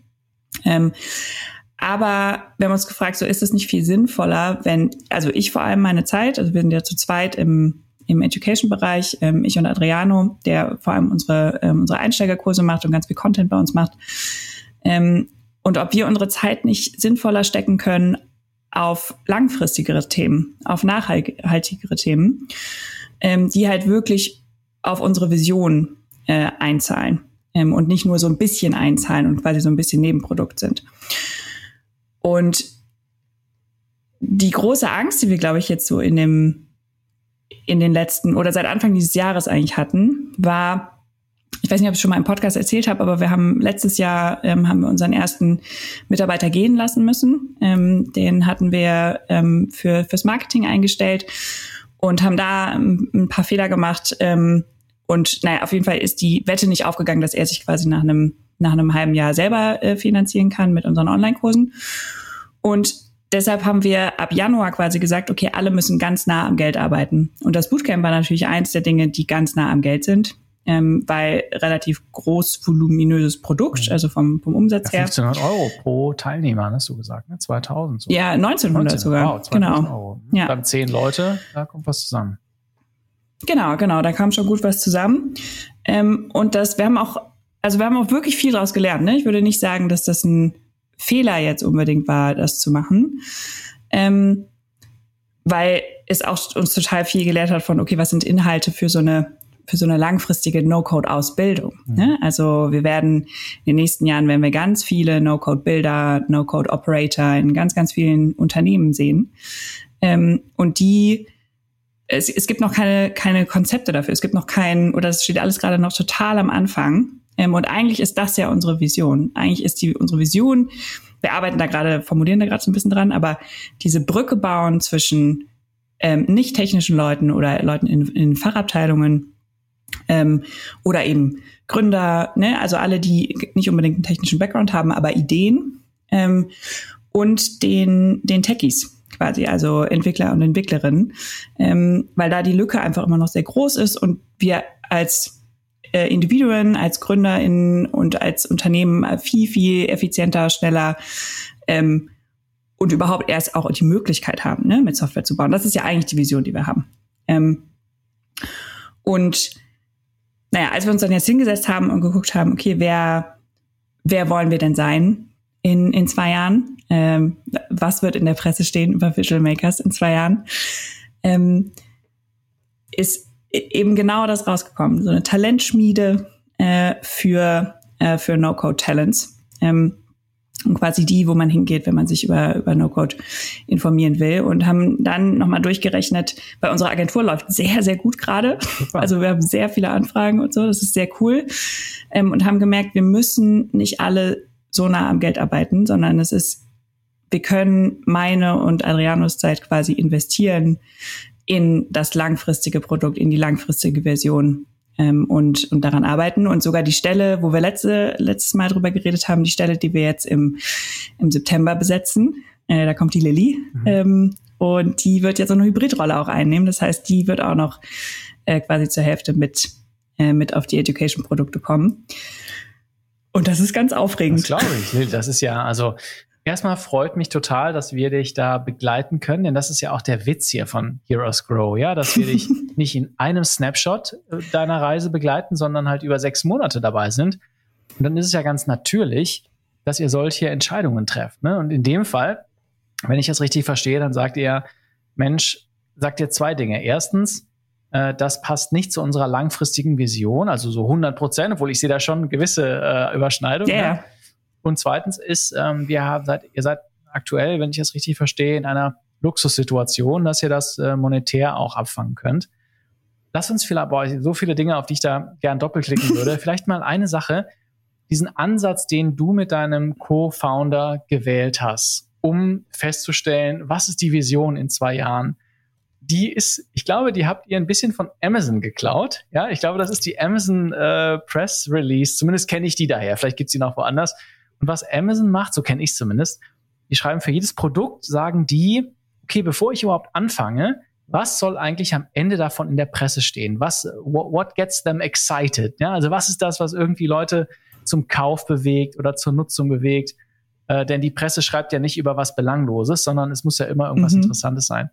Ähm, aber wir haben uns gefragt, so ist es nicht viel sinnvoller, wenn, also ich vor allem meine Zeit, also wir sind ja zu zweit im, im Education-Bereich, ähm, ich und Adriano, der vor allem unsere, ähm, unsere Einsteigerkurse macht und ganz viel Content bei uns macht. Ähm, und ob wir unsere Zeit nicht sinnvoller stecken können auf langfristigere Themen, auf nachhaltigere Themen ähm, die halt wirklich auf unsere Vision äh, einzahlen ähm, und nicht nur so ein bisschen einzahlen und quasi so ein bisschen Nebenprodukt sind. Und die große Angst, die wir, glaube ich, jetzt so in dem, in den letzten oder seit Anfang dieses Jahres eigentlich hatten, war, ich weiß nicht, ob ich schon mal im Podcast erzählt habe, aber wir haben letztes Jahr ähm, haben wir unseren ersten Mitarbeiter gehen lassen müssen. Ähm, den hatten wir ähm, für fürs Marketing eingestellt und haben da ein paar Fehler gemacht. Ähm, und naja, auf jeden Fall ist die Wette nicht aufgegangen, dass er sich quasi nach einem nach einem halben Jahr selber äh, finanzieren kann mit unseren Online-Kursen. Und deshalb haben wir ab Januar quasi gesagt, okay, alle müssen ganz nah am Geld arbeiten. Und das Bootcamp war natürlich eins der Dinge, die ganz nah am Geld sind ähm, weil relativ groß voluminöses Produkt, mhm. also vom, vom Umsatz ja, 1500 her. 1500 Euro pro Teilnehmer, hast du gesagt, ne? 2000 so. Ja, 1900 19, sogar. Wow, genau. Euro. Ja. Dann zehn Leute, da kommt was zusammen. Genau, genau, da kam schon gut was zusammen. Ähm, und das, wir haben auch, also wir haben auch wirklich viel daraus gelernt. Ne? Ich würde nicht sagen, dass das ein Fehler jetzt unbedingt war, das zu machen. Ähm, weil es auch uns total viel gelehrt hat von, okay, was sind Inhalte für so eine für so eine langfristige No-Code-Ausbildung. Mhm. Ne? Also wir werden in den nächsten Jahren, werden wir ganz viele No-Code-Bilder, No-Code-Operator in ganz, ganz vielen Unternehmen sehen. Ähm, und die es, es gibt noch keine, keine Konzepte dafür. Es gibt noch kein, oder es steht alles gerade noch total am Anfang. Ähm, und eigentlich ist das ja unsere Vision. Eigentlich ist die unsere Vision, wir arbeiten da gerade, formulieren da gerade so ein bisschen dran, aber diese Brücke bauen zwischen ähm, nicht technischen Leuten oder Leuten in, in Fachabteilungen ähm, oder eben Gründer, ne? also alle, die nicht unbedingt einen technischen Background haben, aber Ideen ähm, und den, den Techies quasi, also Entwickler und Entwicklerinnen, ähm, weil da die Lücke einfach immer noch sehr groß ist und wir als äh, Individuen, als GründerInnen und als Unternehmen viel, viel effizienter, schneller ähm, und überhaupt erst auch die Möglichkeit haben, ne, mit Software zu bauen. Das ist ja eigentlich die Vision, die wir haben. Ähm, und naja, als wir uns dann jetzt hingesetzt haben und geguckt haben, okay, wer, wer wollen wir denn sein in, in zwei Jahren? Ähm, was wird in der Presse stehen über Visual Makers in zwei Jahren? Ähm, ist eben genau das rausgekommen. So eine Talentschmiede äh, für, äh, für No-Code-Talents. Ähm, und quasi die, wo man hingeht, wenn man sich über, über No-Code informieren will. Und haben dann nochmal durchgerechnet, weil unsere Agentur läuft sehr, sehr gut gerade. Also wir haben sehr viele Anfragen und so, das ist sehr cool. Ähm, und haben gemerkt, wir müssen nicht alle so nah am Geld arbeiten, sondern es ist, wir können meine und Adrianos Zeit quasi investieren in das langfristige Produkt, in die langfristige Version ähm, und, und daran arbeiten. Und sogar die Stelle, wo wir letzte, letztes Mal drüber geredet haben, die Stelle, die wir jetzt im, im September besetzen, äh, da kommt die Lilly. Mhm. Ähm, und die wird jetzt so eine Hybridrolle auch einnehmen. Das heißt, die wird auch noch äh, quasi zur Hälfte mit, äh, mit auf die Education-Produkte kommen. Und das ist ganz aufregend. Das glaube ich. Das ist ja, also Erstmal freut mich total, dass wir dich da begleiten können, denn das ist ja auch der Witz hier von Heroes Grow, ja, dass wir dich nicht in einem Snapshot äh, deiner Reise begleiten, sondern halt über sechs Monate dabei sind. Und dann ist es ja ganz natürlich, dass ihr solche Entscheidungen trefft. Ne? Und in dem Fall, wenn ich das richtig verstehe, dann sagt ihr, Mensch, sagt ihr zwei Dinge. Erstens, äh, das passt nicht zu unserer langfristigen Vision, also so 100 Prozent, obwohl ich sehe da schon gewisse äh, Überschneidungen. Yeah. Ne? Und zweitens ist, ähm, wir haben seit, ihr seid aktuell, wenn ich das richtig verstehe, in einer Luxussituation, dass ihr das äh, monetär auch abfangen könnt. Lass uns vielleicht, boah, so viele Dinge, auf die ich da gern doppelklicken würde. vielleicht mal eine Sache, diesen Ansatz, den du mit deinem Co-Founder gewählt hast, um festzustellen, was ist die Vision in zwei Jahren? Die ist, ich glaube, die habt ihr ein bisschen von Amazon geklaut. Ja, ich glaube, das ist die Amazon äh, Press Release. Zumindest kenne ich die daher. Vielleicht gibt's die noch woanders und was Amazon macht, so kenne ich zumindest, die schreiben für jedes Produkt, sagen die, okay, bevor ich überhaupt anfange, was soll eigentlich am Ende davon in der Presse stehen? Was, what gets them excited? Ja, also was ist das, was irgendwie Leute zum Kauf bewegt oder zur Nutzung bewegt? Äh, denn die Presse schreibt ja nicht über was Belangloses, sondern es muss ja immer irgendwas mhm. Interessantes sein.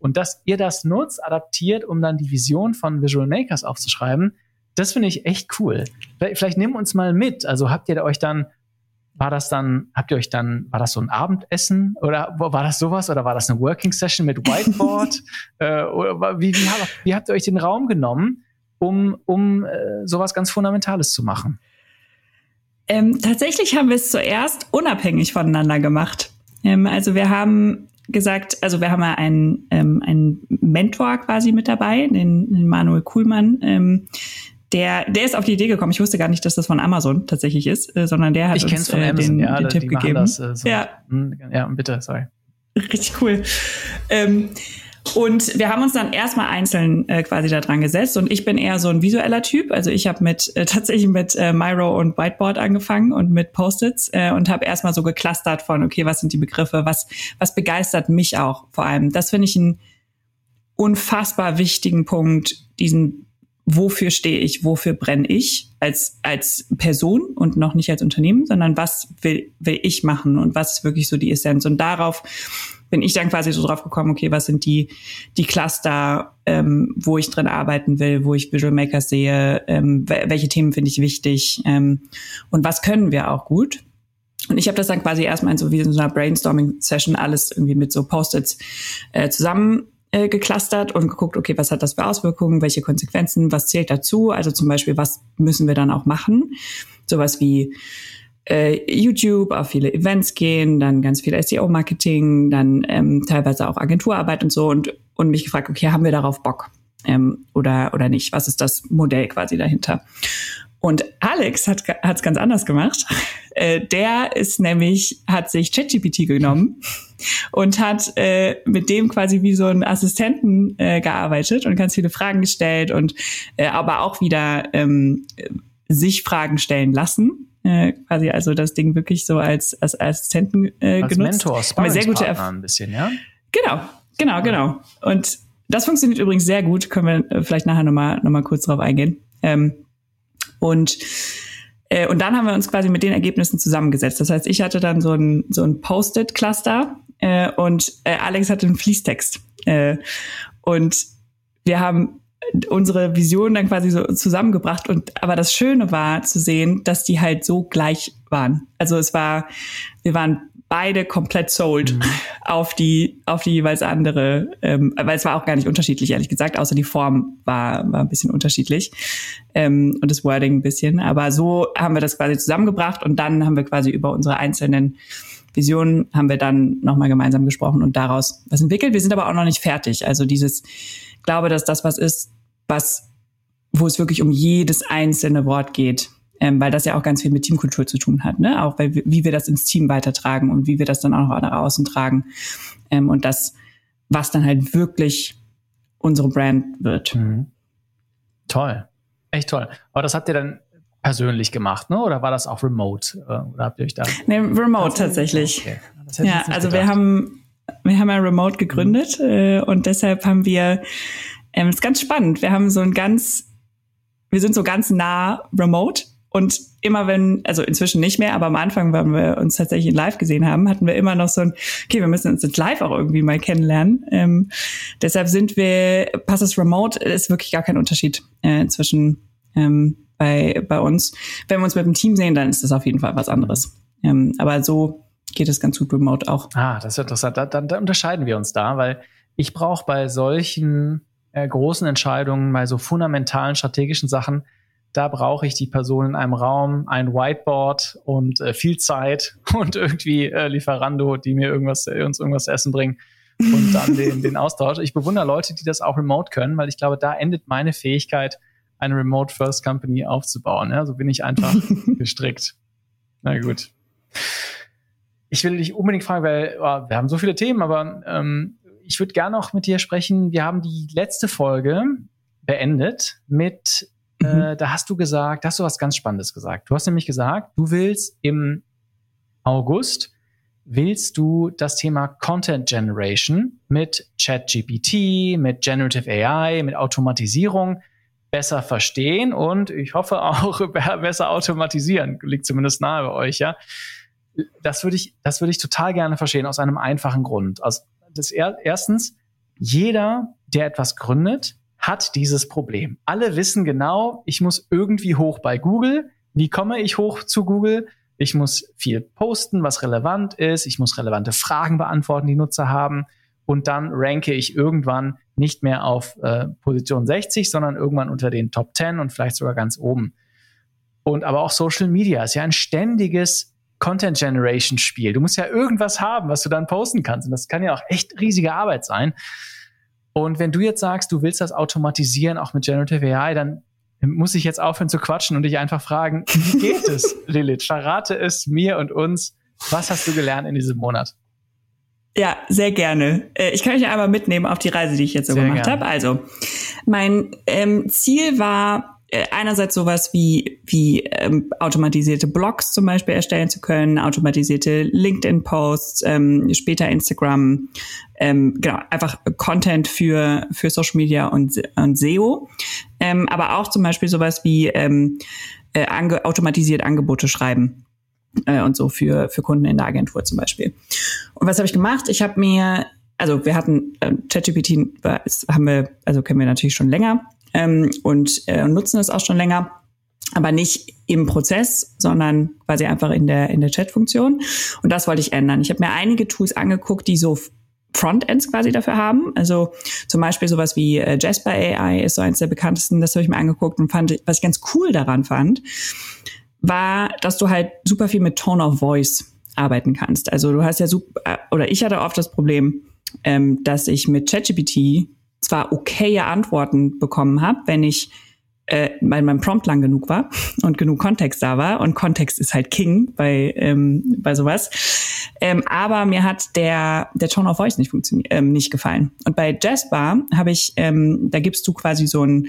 Und dass ihr das nutzt, adaptiert, um dann die Vision von Visual Makers aufzuschreiben, das finde ich echt cool. Vielleicht, vielleicht nimm uns mal mit. Also habt ihr euch dann war das dann, habt ihr euch dann, war das so ein Abendessen oder war das sowas oder war das eine Working Session mit Whiteboard? äh, oder wie, wie, wie habt ihr euch den Raum genommen um, um äh, sowas ganz Fundamentales zu machen? Ähm, tatsächlich haben wir es zuerst unabhängig voneinander gemacht. Ähm, also wir haben gesagt, also wir haben ja einen, ähm, einen Mentor quasi mit dabei, den, den Manuel Kuhlmann. Ähm, der, der ist auf die Idee gekommen. Ich wusste gar nicht, dass das von Amazon tatsächlich ist, äh, sondern der hat ich uns von äh, den, ja, den Tipp gegeben. Das, äh, so. Ja. Hm, ja, bitte, sorry. Richtig cool. Ähm, und wir haben uns dann erstmal einzeln äh, quasi da dran gesetzt und ich bin eher so ein visueller Typ. Also ich habe mit äh, tatsächlich mit äh, Miro und Whiteboard angefangen und mit Post-its äh, und habe erstmal so geclustert von, okay, was sind die Begriffe, was, was begeistert mich auch vor allem. Das finde ich einen unfassbar wichtigen Punkt, diesen wofür stehe ich, wofür brenne ich als, als Person und noch nicht als Unternehmen, sondern was will, will ich machen und was ist wirklich so die Essenz. Und darauf bin ich dann quasi so drauf gekommen, okay, was sind die, die Cluster, ähm, wo ich drin arbeiten will, wo ich Visual Makers sehe, ähm, welche Themen finde ich wichtig ähm, und was können wir auch gut. Und ich habe das dann quasi erstmal in so wie in so einer Brainstorming-Session alles irgendwie mit so Post-its äh, zusammen äh, geclustert und geguckt, okay, was hat das für Auswirkungen, welche Konsequenzen, was zählt dazu? Also zum Beispiel, was müssen wir dann auch machen? Sowas wie äh, YouTube, auf viele Events gehen, dann ganz viel SEO-Marketing, dann ähm, teilweise auch Agenturarbeit und so und, und mich gefragt, okay, haben wir darauf Bock ähm, oder, oder nicht? Was ist das Modell quasi dahinter? Und Alex hat es ganz anders gemacht. Äh, der ist nämlich, hat sich ChatGPT genommen und hat äh, mit dem quasi wie so ein Assistenten äh, gearbeitet und ganz viele Fragen gestellt und äh, aber auch wieder ähm, sich Fragen stellen lassen. Äh, quasi also das Ding wirklich so als, als Assistenten äh, als genutzt. Mentor, Haben wir sehr gute Erf ein bisschen, ja? Genau, genau, genau. Und das funktioniert übrigens sehr gut. Können wir äh, vielleicht nachher nochmal noch mal kurz drauf eingehen. Ähm, und äh, und dann haben wir uns quasi mit den Ergebnissen zusammengesetzt. Das heißt, ich hatte dann so ein, so ein Post-it-Cluster äh, und äh, Alex hatte einen Fließtext. Äh, und wir haben unsere Vision dann quasi so zusammengebracht. Und aber das Schöne war zu sehen, dass die halt so gleich waren. Also es war, wir waren beide komplett sold mhm. auf die auf die jeweils andere, ähm, weil es war auch gar nicht unterschiedlich ehrlich gesagt, außer die Form war war ein bisschen unterschiedlich ähm, und das Wording ein bisschen. Aber so haben wir das quasi zusammengebracht und dann haben wir quasi über unsere einzelnen Visionen haben wir dann nochmal gemeinsam gesprochen und daraus was entwickelt. Wir sind aber auch noch nicht fertig. Also dieses, glaube, dass das was ist, was wo es wirklich um jedes einzelne Wort geht ähm, weil das ja auch ganz viel mit Teamkultur zu tun hat, ne? Auch weil wie wir das ins Team weitertragen und wie wir das dann auch noch nach außen tragen ähm, und das, was dann halt wirklich unsere Brand wird. Mhm. Toll, echt toll. Aber das habt ihr dann persönlich gemacht, ne? Oder war das auch remote? Äh, oder habt ihr euch da? Nee, remote tatsächlich. Okay. Ja, also gedacht. wir haben wir haben ja remote gegründet mhm. äh, und deshalb haben wir ähm, ist ganz spannend. Wir haben so ein ganz wir sind so ganz nah remote und immer wenn, also inzwischen nicht mehr, aber am Anfang, wenn wir uns tatsächlich live gesehen haben, hatten wir immer noch so ein, okay, wir müssen uns jetzt live auch irgendwie mal kennenlernen. Ähm, deshalb sind wir, passt remote, ist wirklich gar kein Unterschied äh, zwischen ähm, bei, bei uns. Wenn wir uns mit dem Team sehen, dann ist das auf jeden Fall was anderes. Ähm, aber so geht es ganz gut remote auch. Ah, das ist interessant. Da, dann, da unterscheiden wir uns da, weil ich brauche bei solchen äh, großen Entscheidungen, bei so fundamentalen strategischen Sachen, da brauche ich die Person in einem Raum, ein Whiteboard und äh, viel Zeit und irgendwie äh, Lieferando, die mir irgendwas, äh, uns irgendwas zu essen bringen und dann den, den Austausch. Ich bewundere Leute, die das auch remote können, weil ich glaube, da endet meine Fähigkeit, eine Remote First Company aufzubauen. Ja, so bin ich einfach gestrickt. Na gut. Ich will dich unbedingt fragen, weil oh, wir haben so viele Themen, aber ähm, ich würde gerne noch mit dir sprechen. Wir haben die letzte Folge beendet mit Mhm. Äh, da hast du gesagt, hast du was ganz Spannendes gesagt. Du hast nämlich gesagt, du willst im August willst du das Thema Content Generation mit ChatGPT, mit Generative AI, mit Automatisierung besser verstehen und ich hoffe auch besser automatisieren. Liegt zumindest nahe bei euch, ja. Das würde ich, das würde ich total gerne verstehen aus einem einfachen Grund. Aus, das erstens, jeder, der etwas gründet, hat dieses Problem. Alle wissen genau, ich muss irgendwie hoch bei Google. Wie komme ich hoch zu Google? Ich muss viel posten, was relevant ist. Ich muss relevante Fragen beantworten, die Nutzer haben. und dann ranke ich irgendwann nicht mehr auf äh, Position 60, sondern irgendwann unter den Top 10 und vielleicht sogar ganz oben. Und aber auch Social Media ist ja ein ständiges Content Generation Spiel. Du musst ja irgendwas haben, was du dann posten kannst. Und das kann ja auch echt riesige Arbeit sein. Und wenn du jetzt sagst, du willst das automatisieren, auch mit Generative AI, dann muss ich jetzt aufhören zu quatschen und dich einfach fragen, wie geht es, Lilith? Verrate es mir und uns. Was hast du gelernt in diesem Monat? Ja, sehr gerne. Äh, ich kann euch einmal mitnehmen auf die Reise, die ich jetzt so sehr gemacht habe. Also, mein ähm, Ziel war einerseits sowas wie wie ähm, automatisierte Blogs zum Beispiel erstellen zu können, automatisierte LinkedIn-Posts, ähm, später Instagram, ähm, genau einfach Content für für Social Media und, und SEO, ähm, aber auch zum Beispiel sowas wie ähm, äh, ange automatisiert Angebote schreiben äh, und so für, für Kunden in der Agentur zum Beispiel. Und was habe ich gemacht? Ich habe mir, also wir hatten äh, ChatGPT, haben wir, also kennen wir natürlich schon länger ähm, und äh, nutzen es auch schon länger aber nicht im Prozess, sondern quasi einfach in der in der Chat-Funktion. Und das wollte ich ändern. Ich habe mir einige Tools angeguckt, die so Frontends quasi dafür haben. Also zum Beispiel sowas wie äh, Jasper AI ist so eins der bekanntesten. Das habe ich mir angeguckt und fand, was ich ganz cool daran fand, war, dass du halt super viel mit Tone of Voice arbeiten kannst. Also du hast ja super, äh, oder ich hatte oft das Problem, ähm, dass ich mit ChatGPT zwar okaye Antworten bekommen habe, wenn ich äh, weil mein Prompt lang genug war und genug Kontext da war und Kontext ist halt King bei ähm, bei sowas. Ähm, aber mir hat der der Tone of Voice nicht funktioniert, ähm, nicht gefallen. Und bei Jasper habe ich, ähm, da gibst du quasi so ein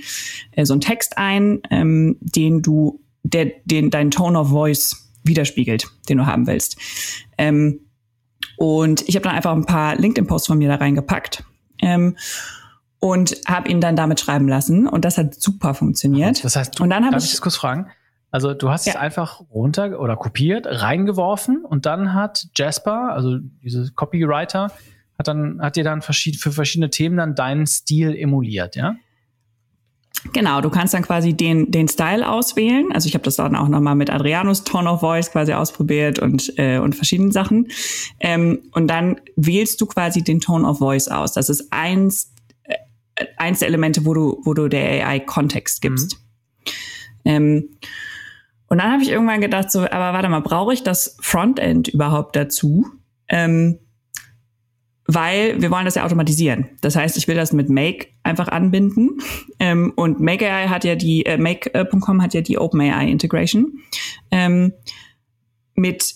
äh, so ein Text ein, ähm, den du der den dein Tone of Voice widerspiegelt, den du haben willst. Ähm, und ich habe dann einfach ein paar LinkedIn-Posts von mir da reingepackt. Ähm, und habe ihn dann damit schreiben lassen und das hat super funktioniert. Das heißt, du, und dann habe ich, ich das kurz fragen. Also du hast ja. es einfach runter oder kopiert, reingeworfen und dann hat Jasper, also diese Copywriter, hat dann hat dir dann verschied für verschiedene Themen dann deinen Stil emuliert, ja? Genau, du kannst dann quasi den, den Style auswählen. Also ich habe das dann auch nochmal mit Adrianus Tone of Voice quasi ausprobiert und, äh, und verschiedenen Sachen. Ähm, und dann wählst du quasi den Tone of Voice aus. Das ist eins, äh, eins der Elemente, wo du, wo du der AI Kontext gibst. Mhm. Ähm, und dann habe ich irgendwann gedacht, so, aber warte mal, brauche ich das Frontend überhaupt dazu? Ähm, weil wir wollen das ja automatisieren. Das heißt, ich will das mit Make einfach anbinden. Ähm, und MakeAI hat ja die, äh, Make.com hat ja die OpenAI Integration. Ähm, mit,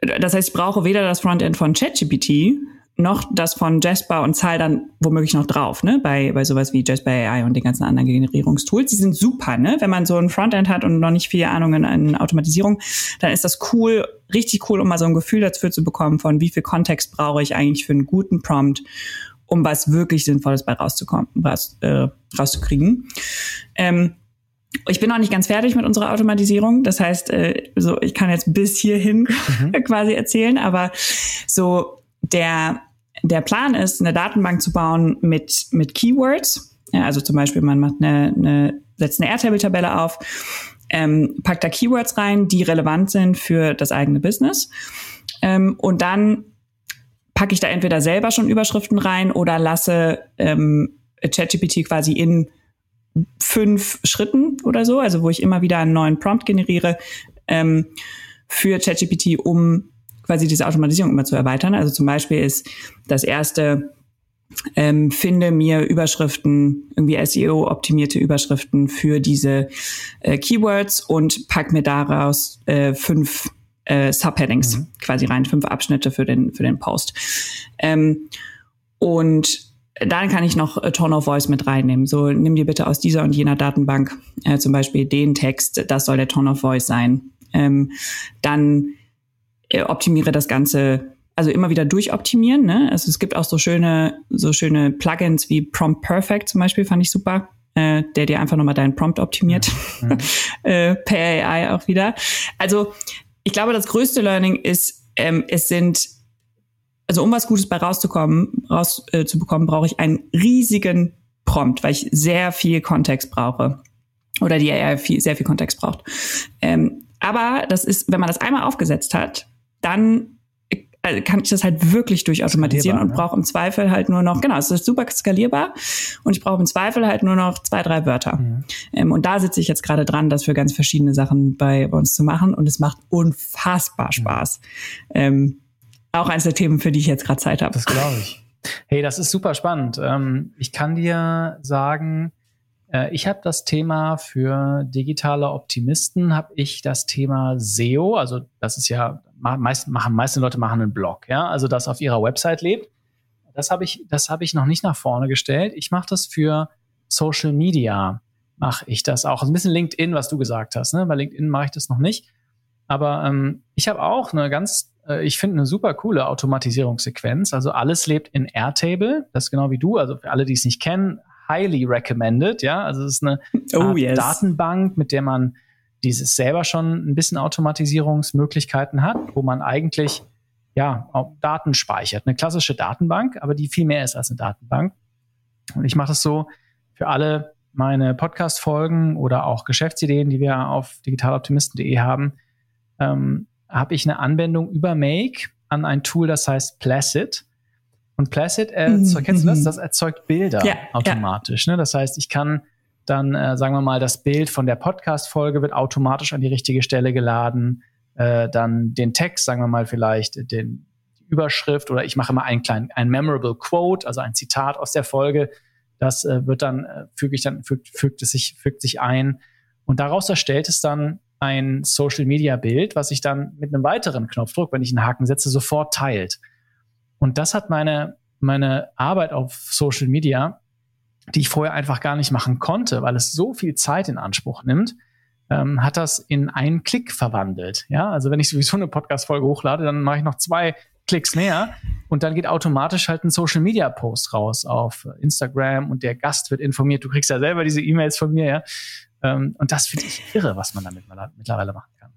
das heißt, ich brauche weder das Frontend von ChatGPT noch das von Jasper und zahl dann womöglich noch drauf, ne? Bei, bei sowas wie Jasper AI und den ganzen anderen Generierungstools. Die sind super, ne? Wenn man so ein Frontend hat und noch nicht viel Ahnung in, in Automatisierung, dann ist das cool, richtig cool, um mal so ein Gefühl dafür zu bekommen, von wie viel Kontext brauche ich eigentlich für einen guten Prompt, um was wirklich Sinnvolles bei rauszukommen, was, äh, rauszukriegen. Ähm, ich bin noch nicht ganz fertig mit unserer Automatisierung. Das heißt, äh, so ich kann jetzt bis hierhin mhm. quasi erzählen, aber so der, der Plan ist, eine Datenbank zu bauen mit, mit Keywords. Ja, also zum Beispiel, man macht eine, eine setzt eine Airtable-Tabelle auf, ähm, packt da Keywords rein, die relevant sind für das eigene Business. Ähm, und dann packe ich da entweder selber schon Überschriften rein oder lasse ähm, ChatGPT quasi in fünf Schritten oder so, also wo ich immer wieder einen neuen Prompt generiere ähm, für ChatGPT, um quasi diese Automatisierung immer zu erweitern. Also zum Beispiel ist das erste, ähm, finde mir Überschriften, irgendwie SEO-optimierte Überschriften für diese äh, Keywords und pack mir daraus äh, fünf äh, Subheadings mhm. quasi rein, fünf Abschnitte für den, für den Post. Ähm, und dann kann ich noch Tone of Voice mit reinnehmen. So, nimm dir bitte aus dieser und jener Datenbank äh, zum Beispiel den Text, das soll der Tone of Voice sein. Ähm, dann äh, optimiere das Ganze, also immer wieder durchoptimieren. Ne? Also es gibt auch so schöne, so schöne Plugins wie Prompt Perfect zum Beispiel, fand ich super. Äh, der dir einfach nochmal deinen Prompt optimiert. Mhm. äh, per AI auch wieder. Also ich glaube, das größte Learning ist, ähm, es sind, also um was Gutes bei rauszukommen, rauszubekommen, äh, brauche ich einen riesigen Prompt, weil ich sehr viel Kontext brauche. Oder die AI viel, sehr viel Kontext braucht. Ähm, aber das ist, wenn man das einmal aufgesetzt hat, dann also kann ich das halt wirklich durchautomatisieren und ne? brauche im Zweifel halt nur noch, genau, es ist super skalierbar und ich brauche im Zweifel halt nur noch zwei, drei Wörter. Mhm. Ähm, und da sitze ich jetzt gerade dran, das für ganz verschiedene Sachen bei, bei uns zu machen und es macht unfassbar mhm. Spaß. Mhm. Ähm, auch eines der Themen, für die ich jetzt gerade Zeit habe. Das glaube ich. Hey, das ist super spannend. Ähm, ich kann dir sagen, äh, ich habe das Thema für digitale Optimisten, habe ich das Thema SEO, also das ist ja, meist, machen, meiste Leute machen einen Blog, ja, also das auf ihrer Website lebt. Das habe ich, das habe ich noch nicht nach vorne gestellt. Ich mache das für Social Media, mache ich das auch. Also ein bisschen LinkedIn, was du gesagt hast, ne? Bei LinkedIn mache ich das noch nicht. Aber ähm, ich habe auch eine ganz, äh, ich finde eine super coole Automatisierungssequenz. Also alles lebt in Airtable. Das ist genau wie du. Also für alle, die es nicht kennen, highly recommended. Ja, also es ist eine oh, yes. Datenbank, mit der man dieses selber schon ein bisschen Automatisierungsmöglichkeiten hat, wo man eigentlich ja auch Daten speichert. Eine klassische Datenbank, aber die viel mehr ist als eine Datenbank. Und ich mache das so für alle meine Podcast-Folgen oder auch Geschäftsideen, die wir auf digitaloptimisten.de haben, ähm, habe ich eine Anwendung über Make an ein Tool, das heißt Placid. Und Placid, erzeugt, mhm. kennst du das? Mhm. Das erzeugt Bilder ja, automatisch. Ja. Ne? Das heißt, ich kann dann, äh, sagen wir mal, das Bild von der Podcast-Folge wird automatisch an die richtige Stelle geladen. Äh, dann den Text, sagen wir mal, vielleicht den, Überschrift oder ich mache mal einen kleinen, ein memorable Quote, also ein Zitat aus der Folge. Das äh, wird dann, äh, füge ich dann, fügt, fügt es sich, fügt sich ein. Und daraus erstellt es dann ein Social Media Bild, was sich dann mit einem weiteren Knopfdruck, wenn ich einen Haken setze, sofort teilt. Und das hat meine, meine Arbeit auf Social Media, die ich vorher einfach gar nicht machen konnte, weil es so viel Zeit in Anspruch nimmt, ähm, hat das in einen Klick verwandelt. Ja, also wenn ich sowieso eine Podcast-Folge hochlade, dann mache ich noch zwei Klicks mehr und dann geht automatisch halt ein Social Media Post raus auf Instagram und der Gast wird informiert. Du kriegst ja selber diese E-Mails von mir, ja. Ähm, und das finde ich irre, was man damit mittlerweile machen kann.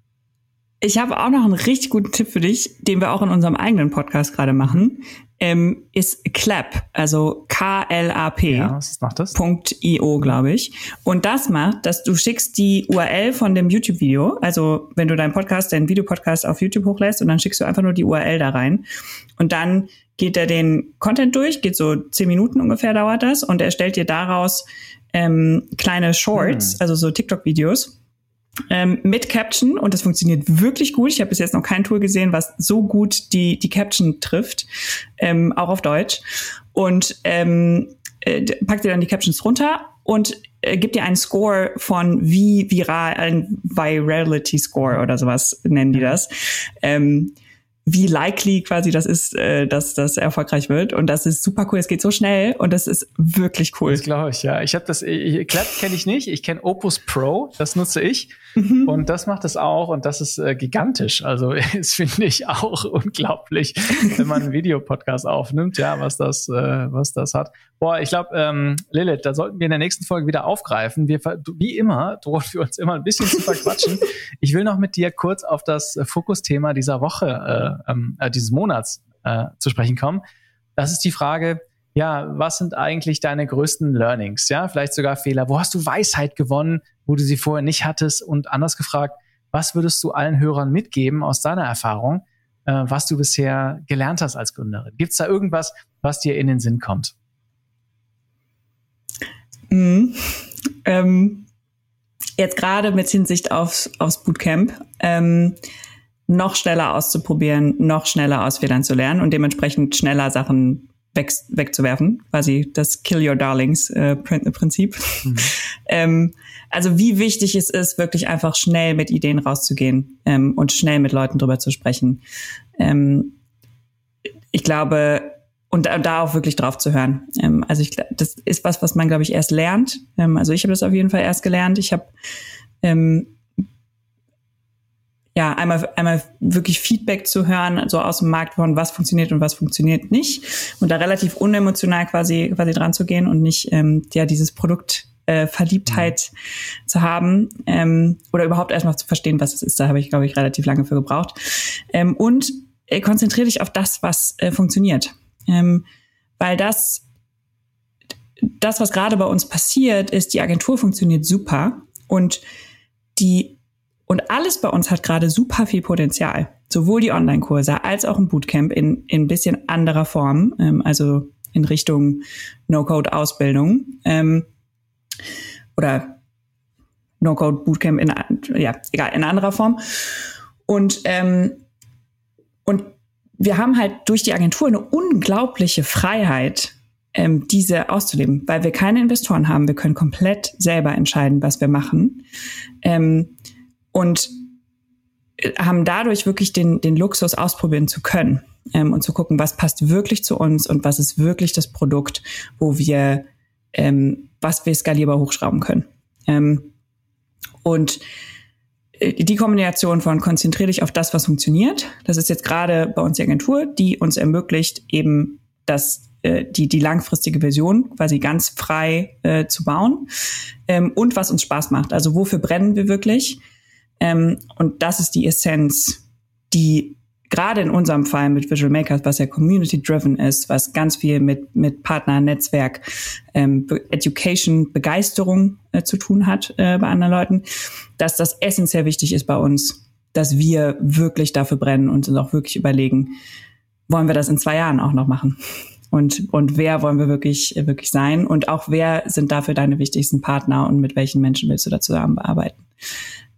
Ich habe auch noch einen richtig guten Tipp für dich, den wir auch in unserem eigenen Podcast gerade machen. Ähm, ist Clap, also K-L-A-P. Ja, was macht das? .io, glaube ich. Und das macht, dass du schickst die URL von dem YouTube-Video, also wenn du deinen Podcast, deinen Videopodcast auf YouTube hochlässt und dann schickst du einfach nur die URL da rein. Und dann geht er den Content durch, geht so zehn Minuten ungefähr dauert das und er stellt dir daraus ähm, kleine Shorts, hm. also so TikTok-Videos ähm, mit Caption und das funktioniert wirklich gut. Ich habe bis jetzt noch kein Tool gesehen, was so gut die, die Caption trifft, ähm, auch auf Deutsch. Und ähm, äh, packt dir dann die Captions runter und äh, gibt dir einen Score von wie viral, ein Virality Score oder sowas nennen die das. Ähm, wie likely quasi das ist, äh, dass das erfolgreich wird. Und das ist super cool. Es geht so schnell und das ist wirklich cool. Das glaube ich, ja. Ich habe das, ich, Clap kenne ich nicht. Ich kenne Opus Pro, das nutze ich. Mhm. Und das macht es auch und das ist äh, gigantisch. Also das finde ich auch unglaublich, wenn man einen Videopodcast aufnimmt, ja, was das, äh, was das hat. Boah, ich glaube, ähm, Lilith, da sollten wir in der nächsten Folge wieder aufgreifen. Wir, wie immer, drohen wir uns immer ein bisschen zu verquatschen. Ich will noch mit dir kurz auf das äh, Fokusthema dieser Woche, äh, ähm, äh, dieses Monats äh, zu sprechen kommen. Das ist die Frage, ja, was sind eigentlich deine größten Learnings? Ja, vielleicht sogar Fehler. Wo hast du Weisheit gewonnen, wo du sie vorher nicht hattest? Und anders gefragt, was würdest du allen Hörern mitgeben aus deiner Erfahrung, äh, was du bisher gelernt hast als Gründerin? Gibt es da irgendwas, was dir in den Sinn kommt? Mhm. Ähm, jetzt gerade mit Hinsicht aufs, aufs Bootcamp, ähm, noch schneller auszuprobieren, noch schneller aus Fehlern zu lernen und dementsprechend schneller Sachen weg, wegzuwerfen, quasi das Kill Your Darlings äh, Prinzip. Mhm. ähm, also wie wichtig es ist, wirklich einfach schnell mit Ideen rauszugehen ähm, und schnell mit Leuten drüber zu sprechen. Ähm, ich glaube, und da, da auch wirklich drauf zu hören. Ähm, also ich, das ist was, was man, glaube ich, erst lernt. Ähm, also ich habe das auf jeden Fall erst gelernt. Ich habe ähm, ja einmal einmal wirklich Feedback zu hören, so aus dem Markt von was funktioniert und was funktioniert nicht und da relativ unemotional quasi quasi dran zu gehen und nicht ähm, ja dieses Produkt äh, Verliebtheit mhm. zu haben ähm, oder überhaupt erstmal zu verstehen, was es ist. Da habe ich glaube ich relativ lange für gebraucht. Ähm, und äh, konzentriere dich auf das, was äh, funktioniert. Ähm, weil das, das, was gerade bei uns passiert, ist, die Agentur funktioniert super und die und alles bei uns hat gerade super viel Potenzial. sowohl die Online-Kurse als auch ein Bootcamp in, in ein bisschen anderer Form, ähm, also in Richtung No-Code-Ausbildung ähm, oder No-Code-Bootcamp in, ja, egal, in anderer Form. Und, ähm, und wir haben halt durch die Agentur eine unglaubliche Freiheit, ähm, diese auszuleben, weil wir keine Investoren haben. Wir können komplett selber entscheiden, was wir machen. Ähm, und haben dadurch wirklich den, den Luxus ausprobieren zu können ähm, und zu gucken, was passt wirklich zu uns und was ist wirklich das Produkt, wo wir, ähm, was wir skalierbar hochschrauben können. Ähm, und äh, die Kombination von konzentriere dich auf das, was funktioniert. Das ist jetzt gerade bei uns die Agentur, die uns ermöglicht, eben das, äh, die, die langfristige Version quasi ganz frei äh, zu bauen. Ähm, und was uns Spaß macht. Also wofür brennen wir wirklich? Ähm, und das ist die Essenz, die gerade in unserem Fall mit Visual Makers, was ja community-driven ist, was ganz viel mit, mit Partner, Netzwerk, ähm, Education, Begeisterung äh, zu tun hat äh, bei anderen Leuten, dass das essentiell wichtig ist bei uns, dass wir wirklich dafür brennen und uns auch wirklich überlegen, wollen wir das in zwei Jahren auch noch machen? Und, und wer wollen wir wirklich, wirklich sein? Und auch wer sind dafür deine wichtigsten Partner und mit welchen Menschen willst du da zusammenarbeiten?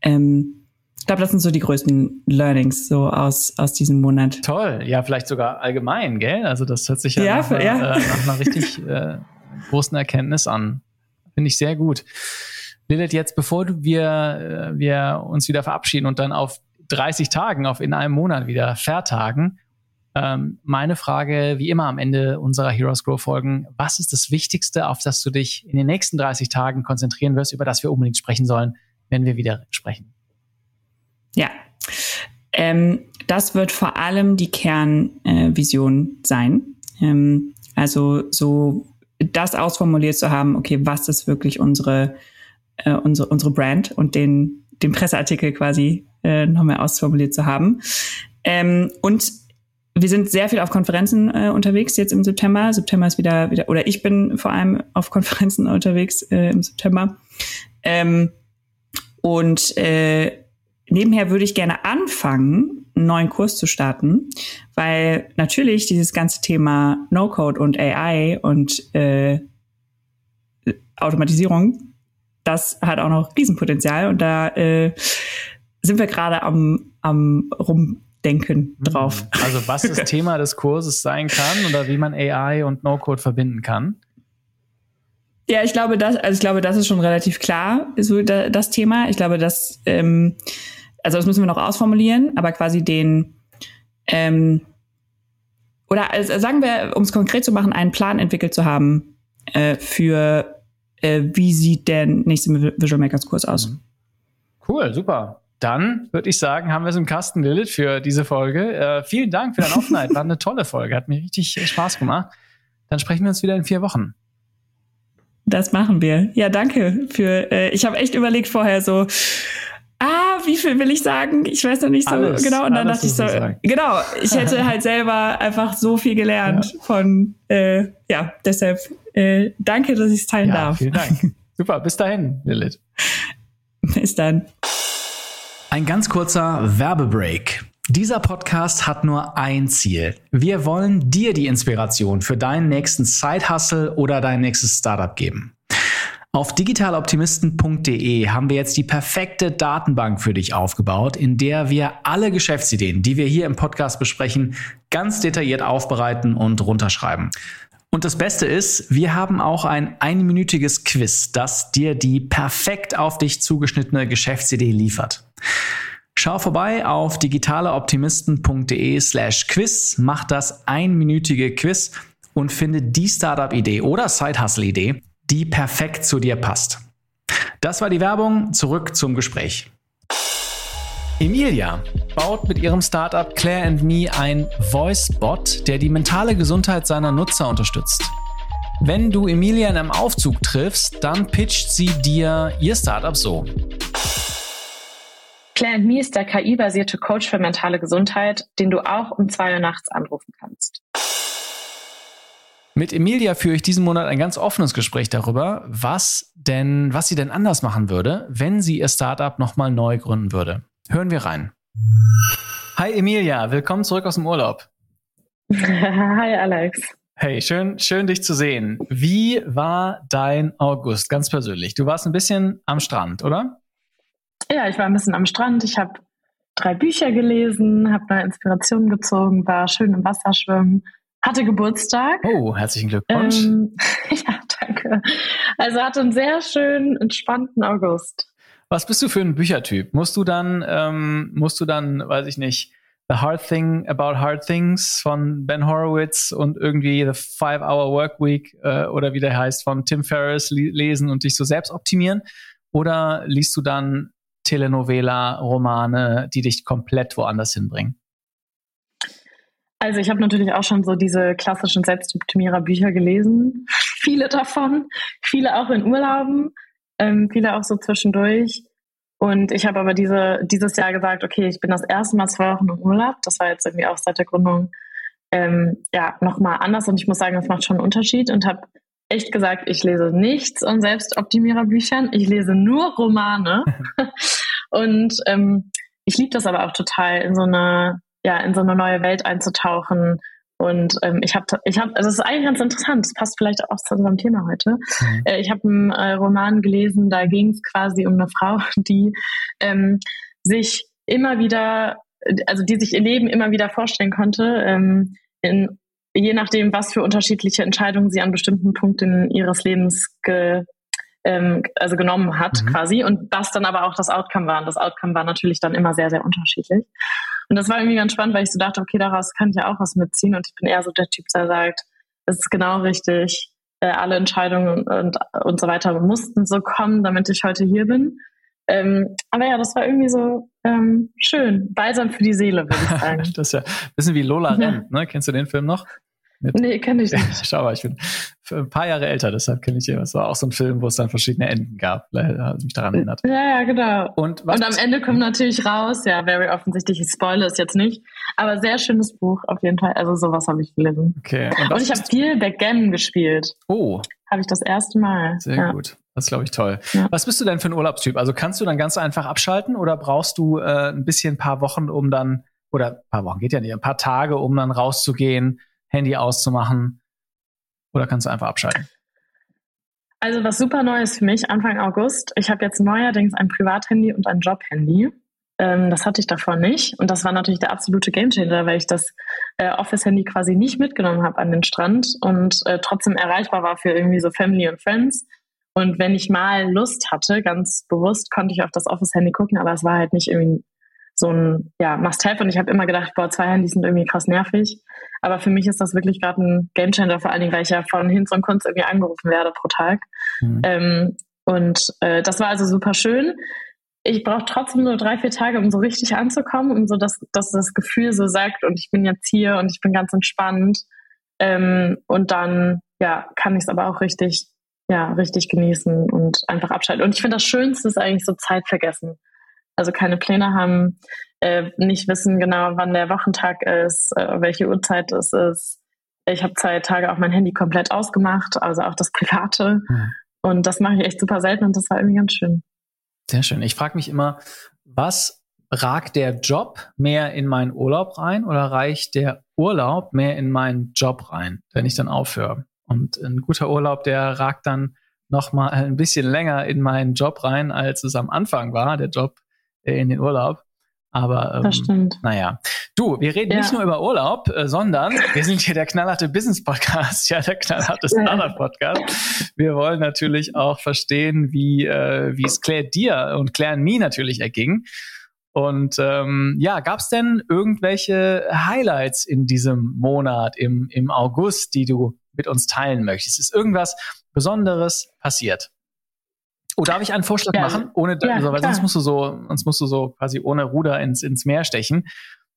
Ähm, ich glaube, das sind so die größten Learnings so aus, aus diesem Monat. Toll, ja, vielleicht sogar allgemein, gell? Also das hört sich ja, ja, nach, ja. Äh, nach einer richtig äh, großen Erkenntnis an. Finde ich sehr gut. Lilith, jetzt bevor wir, äh, wir uns wieder verabschieden und dann auf 30 Tagen, auf in einem Monat wieder vertagen, ähm, meine Frage, wie immer am Ende unserer Heroes Grow Folgen, was ist das Wichtigste, auf das du dich in den nächsten 30 Tagen konzentrieren wirst, über das wir unbedingt sprechen sollen, wenn wir wieder sprechen? Ja. Ähm, das wird vor allem die Kernvision äh, sein. Ähm, also so das ausformuliert zu haben, okay, was ist wirklich unsere, äh, unsere, unsere Brand und den, den Presseartikel quasi äh, noch mehr ausformuliert zu haben. Ähm, und wir sind sehr viel auf Konferenzen äh, unterwegs jetzt im September. September ist wieder, wieder, oder ich bin vor allem auf Konferenzen unterwegs äh, im September. Ähm, und äh, nebenher würde ich gerne anfangen, einen neuen Kurs zu starten, weil natürlich dieses ganze Thema No-Code und AI und äh, Automatisierung, das hat auch noch Riesenpotenzial und da äh, sind wir gerade am, am Rumdenken hm. drauf. Also was das Thema des Kurses sein kann oder wie man AI und No-Code verbinden kann? Ja, ich glaube, das, also ich glaube, das ist schon relativ klar, so das Thema. Ich glaube, dass ähm, also das müssen wir noch ausformulieren, aber quasi den, ähm, oder also sagen wir, um es konkret zu machen, einen Plan entwickelt zu haben äh, für, äh, wie sieht der nächste Visual Makers Kurs aus. Mhm. Cool, super. Dann würde ich sagen, haben wir es im Kasten, Lilith, für diese Folge. Äh, vielen Dank für deine Offenheit. War eine tolle Folge. Hat mir richtig Spaß gemacht. Dann sprechen wir uns wieder in vier Wochen. Das machen wir. Ja, danke für. Äh, ich habe echt überlegt vorher so, ah, wie viel will ich sagen? Ich weiß noch nicht so alles, genau. Und dann dachte ich so, genau, ich hätte halt selber einfach so viel gelernt ja. von, äh, ja, deshalb äh, danke, dass ich es teilen ja, darf. Vielen Dank. Super, bis dahin, Lilith. Bis dann. Ein ganz kurzer Werbebreak. Dieser Podcast hat nur ein Ziel. Wir wollen dir die Inspiration für deinen nächsten Side-Hustle oder dein nächstes Startup geben. Auf digitaloptimisten.de haben wir jetzt die perfekte Datenbank für dich aufgebaut, in der wir alle Geschäftsideen, die wir hier im Podcast besprechen, ganz detailliert aufbereiten und runterschreiben. Und das Beste ist, wir haben auch ein einminütiges Quiz, das dir die perfekt auf dich zugeschnittene Geschäftsidee liefert. Schau vorbei auf digitaleoptimisten.de slash quiz, mach das einminütige Quiz und finde die Startup-Idee oder Side-Hustle-Idee, die perfekt zu dir passt. Das war die Werbung. Zurück zum Gespräch. Emilia baut mit ihrem Startup Claire and Me ein Voice-Bot, der die mentale Gesundheit seiner Nutzer unterstützt. Wenn du Emilia in einem Aufzug triffst, dann pitcht sie dir ihr Startup so. Claire and Me ist der KI-basierte Coach für mentale Gesundheit, den du auch um zwei Uhr nachts anrufen kannst. Mit Emilia führe ich diesen Monat ein ganz offenes Gespräch darüber, was denn, was sie denn anders machen würde, wenn sie ihr Startup nochmal neu gründen würde. Hören wir rein. Hi Emilia, willkommen zurück aus dem Urlaub. Hi Alex. Hey, schön, schön dich zu sehen. Wie war dein August ganz persönlich? Du warst ein bisschen am Strand, oder? Ja, ich war ein bisschen am Strand. Ich habe drei Bücher gelesen, habe neue Inspirationen gezogen, war schön im Wasser schwimmen, hatte Geburtstag. Oh, herzlichen Glückwunsch. Ähm, ja, danke. Also hatte einen sehr schönen, entspannten August. Was bist du für ein Büchertyp? Musst du dann, ähm, musst du dann, weiß ich nicht, The Hard Thing About Hard Things von Ben Horowitz und irgendwie The Five Hour Work Week äh, oder wie der heißt von Tim Ferriss lesen und dich so selbst optimieren? Oder liest du dann Telenovela, Romane, die dich komplett woanders hinbringen? Also ich habe natürlich auch schon so diese klassischen Selbstoptimierer-Bücher gelesen. viele davon, viele auch in Urlauben, ähm, viele auch so zwischendurch. Und ich habe aber diese, dieses Jahr gesagt, okay, ich bin das erste Mal zwei Wochen im Urlaub. Das war jetzt irgendwie auch seit der Gründung ähm, ja nochmal anders. Und ich muss sagen, das macht schon einen Unterschied. Und habe echt gesagt, ich lese nichts an Selbstoptimierer-Büchern. Ich lese nur Romane. und ähm, ich liebe das aber auch total, in so eine, ja, in so eine neue Welt einzutauchen und ähm, ich habe, ich habe, also es ist eigentlich ganz interessant, das passt vielleicht auch zu unserem Thema heute. Mhm. Äh, ich habe einen äh, Roman gelesen, da ging es quasi um eine Frau, die ähm, sich immer wieder, also die sich ihr Leben immer wieder vorstellen konnte, ähm, in, je nachdem, was für unterschiedliche Entscheidungen sie an bestimmten Punkten ihres Lebens ge, ähm, also genommen hat, mhm. quasi, und was dann aber auch das Outcome war. Und das Outcome war natürlich dann immer sehr, sehr unterschiedlich. Und das war irgendwie ganz spannend, weil ich so dachte, okay, daraus kann ich ja auch was mitziehen. Und ich bin eher so der Typ, der sagt, es ist genau richtig, äh, alle Entscheidungen und, und so weiter mussten so kommen, damit ich heute hier bin. Ähm, aber ja, das war irgendwie so ähm, schön, balsam für die Seele, würde ich sagen. das ist ja ein bisschen wie Lola ja. Rent, ne? Kennst du den Film noch? Mit, nee, kenne ich nicht. Schau mal, ich bin ein paar Jahre älter, deshalb kenne ich ihn. Es war auch so ein Film, wo es dann verschiedene Enden gab. Vielleicht hat mich daran erinnert. Ja, ja, genau. Und, und am Ende kommt natürlich raus, ja, very offensichtlich, ich spoilere es jetzt nicht, aber sehr schönes Buch auf jeden Fall. Also sowas habe ich gelesen. Okay. Und, und ich habe viel Backgammon gespielt. Oh. Habe ich das erste Mal. Sehr ja. gut. Das ist, glaube ich, toll. Ja. Was bist du denn für ein Urlaubstyp? Also kannst du dann ganz einfach abschalten oder brauchst du äh, ein bisschen ein paar Wochen, um dann, oder ein paar Wochen geht ja nicht, ein paar Tage, um dann rauszugehen, Handy auszumachen, oder kannst du einfach abschalten? Also was super neu ist für mich, Anfang August, ich habe jetzt neuerdings ein Privathandy und ein Jobhandy. Ähm, das hatte ich davor nicht. Und das war natürlich der absolute Gamechanger, weil ich das äh, Office-Handy quasi nicht mitgenommen habe an den Strand und äh, trotzdem erreichbar war für irgendwie so Family und Friends. Und wenn ich mal Lust hatte, ganz bewusst, konnte ich auf das Office-Handy gucken, aber es war halt nicht irgendwie so ein ja, Must-Have. Und ich habe immer gedacht, boah, zwei Handys sind irgendwie krass nervig. Aber für mich ist das wirklich gerade ein Gamechanger, vor allen Dingen, weil ich ja von Hinz und Kunst irgendwie angerufen werde pro Tag. Mhm. Ähm, und äh, das war also super schön. Ich brauche trotzdem nur drei, vier Tage, um so richtig anzukommen, um so dass, dass das Gefühl so sagt, und ich bin jetzt hier und ich bin ganz entspannt. Ähm, und dann ja, kann ich es aber auch richtig, ja, richtig genießen und einfach abschalten. Und ich finde, das Schönste ist eigentlich so Zeit vergessen. Also keine Pläne haben, äh, nicht wissen genau, wann der Wochentag ist, äh, welche Uhrzeit es ist. Ich habe zwei Tage auch mein Handy komplett ausgemacht, also auch das Private. Mhm. Und das mache ich echt super selten und das war irgendwie ganz schön. Sehr schön. Ich frage mich immer, was ragt der Job mehr in meinen Urlaub rein oder reicht der Urlaub mehr in meinen Job rein, wenn ich dann aufhöre? Und ein guter Urlaub, der ragt dann noch mal ein bisschen länger in meinen Job rein, als es am Anfang war, der Job in den Urlaub. Aber ähm, das stimmt. naja. Du, wir reden ja. nicht nur über Urlaub, äh, sondern wir sind hier der knallharte Business Podcast, ja, der knallharte Startup Podcast. Wir wollen natürlich auch verstehen, wie äh, wie es Claire dir und Claire and me natürlich erging. Und ähm, ja, gab es denn irgendwelche Highlights in diesem Monat, im, im August, die du mit uns teilen möchtest? Ist irgendwas Besonderes passiert? Oh, darf ich einen Vorschlag ja. machen? Ohne, ja, also, weil sonst musst du so, sonst musst du so quasi ohne Ruder ins, ins Meer stechen.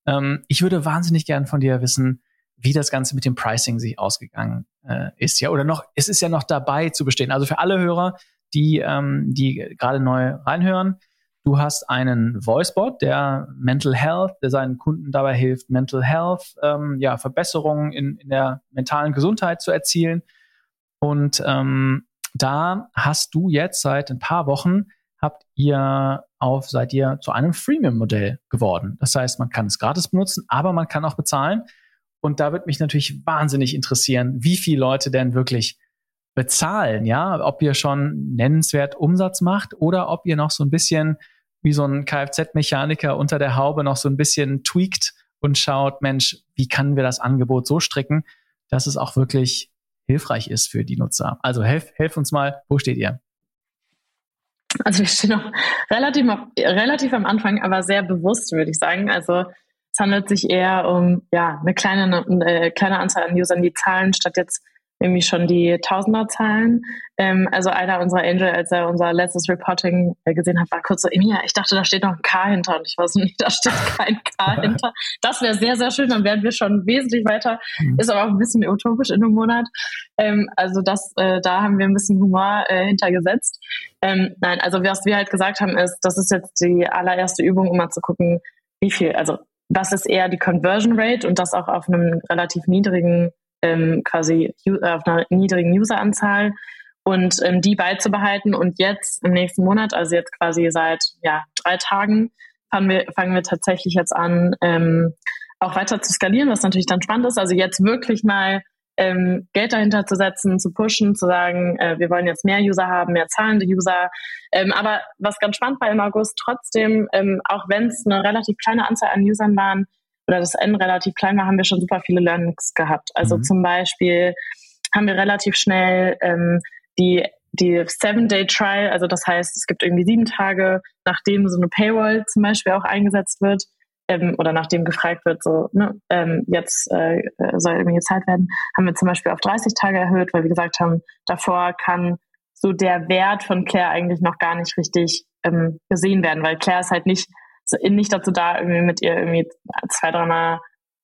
Ähm, ich würde wahnsinnig gern von dir wissen, wie das Ganze mit dem Pricing sich ausgegangen äh, ist, ja, oder noch, es ist ja noch dabei zu bestehen. Also für alle Hörer, die, ähm, die gerade neu reinhören, du hast einen Voicebot, der Mental Health, der seinen Kunden dabei hilft, Mental Health, ähm, ja, Verbesserungen in, in der mentalen Gesundheit zu erzielen. Und ähm, da hast du jetzt seit ein paar Wochen habt ihr auf, seid ihr zu einem Freemium-Modell geworden. Das heißt, man kann es gratis benutzen, aber man kann auch bezahlen. Und da wird mich natürlich wahnsinnig interessieren, wie viele Leute denn wirklich bezahlen, ja, ob ihr schon nennenswert Umsatz macht oder ob ihr noch so ein bisschen wie so ein Kfz-Mechaniker unter der Haube noch so ein bisschen tweakt und schaut, Mensch, wie können wir das Angebot so stricken, dass es auch wirklich hilfreich ist für die Nutzer. Also helf, helf uns mal, wo steht ihr? Also wir stehen noch relativ, relativ am Anfang, aber sehr bewusst, würde ich sagen. Also es handelt sich eher um ja, eine kleine, eine kleine Anzahl an Usern, die zahlen, statt jetzt irgendwie schon die Tausenderzahlen. Ähm, also einer unserer Angel, als er unser letztes Reporting äh, gesehen hat, war kurz so, Emilia, ich dachte, da steht noch ein K hinter. Und ich weiß nicht, da steht kein K hinter. Das wäre sehr, sehr schön, dann wären wir schon wesentlich weiter. Mhm. Ist aber auch ein bisschen utopisch in einem Monat. Ähm, also das, äh, da haben wir ein bisschen Humor äh, hintergesetzt. Ähm, nein, also was wir halt gesagt haben, ist, das ist jetzt die allererste Übung, um mal zu gucken, wie viel, also was ist eher die Conversion Rate und das auch auf einem relativ niedrigen ähm, quasi auf einer niedrigen Useranzahl und ähm, die beizubehalten. Und jetzt im nächsten Monat, also jetzt quasi seit ja, drei Tagen, fangen wir, fangen wir tatsächlich jetzt an, ähm, auch weiter zu skalieren, was natürlich dann spannend ist. Also jetzt wirklich mal ähm, Geld dahinter zu setzen, zu pushen, zu sagen, äh, wir wollen jetzt mehr User haben, mehr zahlende User. Ähm, aber was ganz spannend war im August, trotzdem, ähm, auch wenn es eine relativ kleine Anzahl an Usern waren, oder das N relativ klein war, haben wir schon super viele Learnings gehabt. Also mhm. zum Beispiel haben wir relativ schnell ähm, die die Seven-Day-Trial, also das heißt, es gibt irgendwie sieben Tage, nachdem so eine Paywall zum Beispiel auch eingesetzt wird, ähm, oder nachdem gefragt wird, so, ne, ähm, jetzt äh, soll irgendwie gezahlt werden, haben wir zum Beispiel auf 30 Tage erhöht, weil wir gesagt haben, davor kann so der Wert von Claire eigentlich noch gar nicht richtig ähm, gesehen werden, weil Claire ist halt nicht nicht dazu da, irgendwie mit ihr irgendwie zwei, dreimal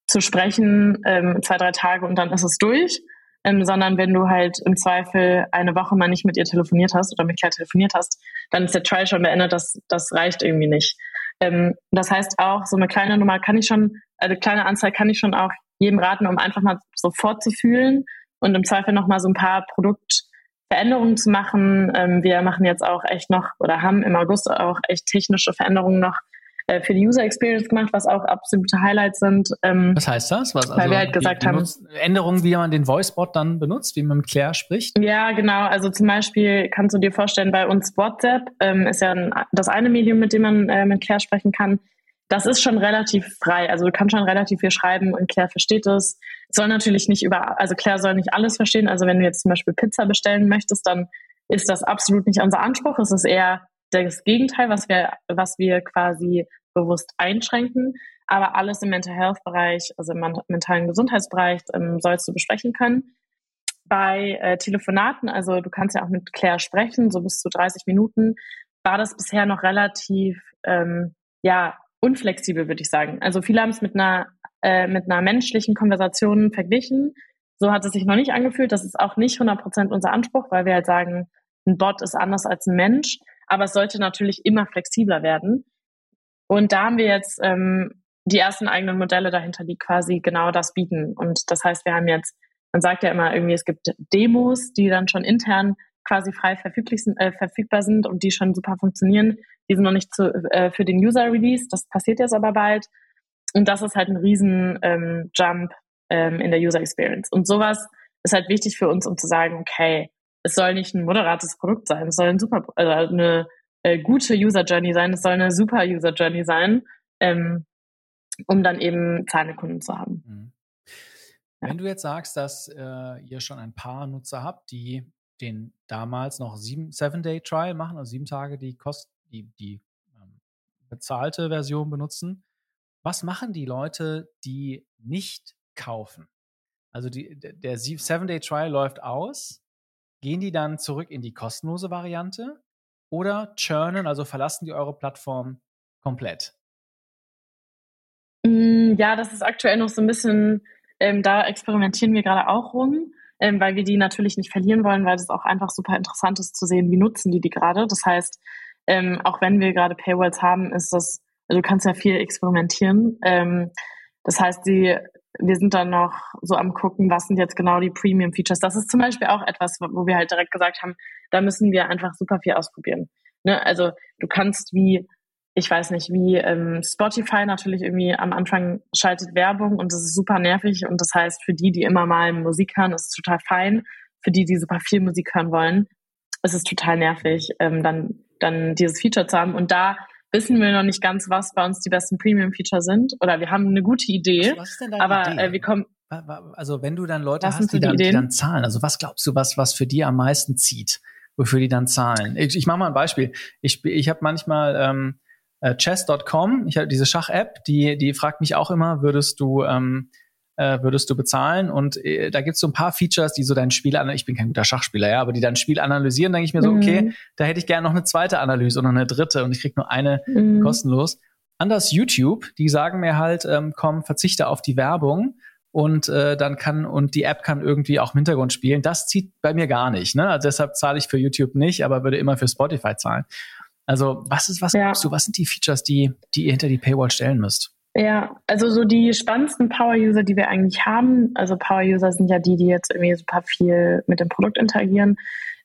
zu sprechen, ähm, zwei, drei Tage und dann ist es durch. Ähm, sondern wenn du halt im Zweifel eine Woche mal nicht mit ihr telefoniert hast oder mit Claire telefoniert hast, dann ist der Trial schon beendet, das, das reicht irgendwie nicht. Ähm, das heißt auch, so eine kleine Nummer kann ich schon, eine kleine Anzahl kann ich schon auch jedem raten, um einfach mal so vorzufühlen und im Zweifel nochmal so ein paar Produktveränderungen zu machen. Ähm, wir machen jetzt auch echt noch oder haben im August auch echt technische Veränderungen noch äh, für die User Experience gemacht, was auch absolute Highlights sind. Ähm, was heißt das? Was, also weil wir halt gesagt haben. Änderungen, wie man den Voicebot dann benutzt, wie man mit Claire spricht? Ja, genau. Also zum Beispiel kannst du dir vorstellen, bei uns WhatsApp ähm, ist ja ein, das eine Medium, mit dem man äh, mit Claire sprechen kann. Das ist schon relativ frei. Also du kannst schon relativ viel schreiben und Claire versteht es. Soll natürlich nicht über, also Claire soll nicht alles verstehen. Also wenn du jetzt zum Beispiel Pizza bestellen möchtest, dann ist das absolut nicht unser Anspruch. Es ist eher das Gegenteil, was wir, was wir quasi bewusst einschränken. Aber alles im Mental Health Bereich, also im mentalen Gesundheitsbereich, ähm, sollst du besprechen können. Bei äh, Telefonaten, also du kannst ja auch mit Claire sprechen, so bis zu 30 Minuten, war das bisher noch relativ, ähm, ja, unflexibel, würde ich sagen. Also viele haben es mit einer, äh, mit einer menschlichen Konversation verglichen. So hat es sich noch nicht angefühlt. Das ist auch nicht 100% unser Anspruch, weil wir halt sagen, ein Bot ist anders als ein Mensch. Aber es sollte natürlich immer flexibler werden. Und da haben wir jetzt ähm, die ersten eigenen Modelle dahinter, die quasi genau das bieten. Und das heißt, wir haben jetzt, man sagt ja immer irgendwie, es gibt Demos, die dann schon intern quasi frei verfüglich sind, äh, verfügbar sind und die schon super funktionieren. Die sind noch nicht zu, äh, für den User Release. Das passiert jetzt aber bald. Und das ist halt ein riesen ähm, Jump ähm, in der User Experience. Und sowas ist halt wichtig für uns, um zu sagen, okay, es soll nicht ein moderates Produkt sein, es soll ein super, also eine äh, gute User Journey sein, es soll eine super User Journey sein, ähm, um dann eben zahlende Kunden zu haben. Mhm. Wenn ja. du jetzt sagst, dass äh, ihr schon ein paar Nutzer habt, die den damals noch sieben, Seven Day Trial machen, also sieben Tage die Kost, die, die ähm, bezahlte Version benutzen, was machen die Leute, die nicht kaufen? Also die, der Seven Day Trial läuft aus. Gehen die dann zurück in die kostenlose Variante? oder churnen, also verlassen die eure Plattform komplett? Mm, ja, das ist aktuell noch so ein bisschen, ähm, da experimentieren wir gerade auch rum, ähm, weil wir die natürlich nicht verlieren wollen, weil es auch einfach super interessant ist zu sehen, wie nutzen die die gerade. Das heißt, ähm, auch wenn wir gerade Paywalls haben, ist das, also du kannst ja viel experimentieren. Ähm, das heißt, die wir sind dann noch so am gucken, was sind jetzt genau die Premium Features. Das ist zum Beispiel auch etwas, wo wir halt direkt gesagt haben, da müssen wir einfach super viel ausprobieren. Ne? Also du kannst wie, ich weiß nicht, wie ähm, Spotify natürlich irgendwie am Anfang schaltet Werbung und das ist super nervig und das heißt, für die, die immer mal Musik hören, ist es total fein. Für die, die super viel Musik hören wollen, ist es total nervig, ähm, dann, dann dieses Feature zu haben. Und da wissen wir noch nicht ganz, was bei uns die besten Premium-Feature sind. Oder wir haben eine gute Idee. Was ist denn deine aber Idee? Äh, wir kommen. Also wenn du dann Leute was hast, die, die dann, die dann zahlen, also was glaubst du, was, was für die am meisten zieht, wofür die dann zahlen? Ich, ich mache mal ein Beispiel. Ich, ich habe manchmal ähm, äh, chess.com, ich habe diese Schach-App, die, die fragt mich auch immer, würdest du ähm, äh, würdest du bezahlen. Und äh, da gibt's so ein paar Features, die so dein Spiel, ich bin kein guter Schachspieler, ja, aber die dein Spiel analysieren, denke ich mir so, mhm. okay, da hätte ich gerne noch eine zweite Analyse oder eine dritte und ich krieg nur eine mhm. kostenlos. Anders YouTube, die sagen mir halt, ähm, komm, verzichte auf die Werbung und äh, dann kann und die App kann irgendwie auch im Hintergrund spielen. Das zieht bei mir gar nicht. Ne? Also deshalb zahle ich für YouTube nicht, aber würde immer für Spotify zahlen. Also was ist, was ja. glaubst du, was sind die Features, die, die ihr hinter die Paywall stellen müsst? Ja, also so die spannendsten Power-User, die wir eigentlich haben, also Power-User sind ja die, die jetzt irgendwie super viel mit dem Produkt interagieren,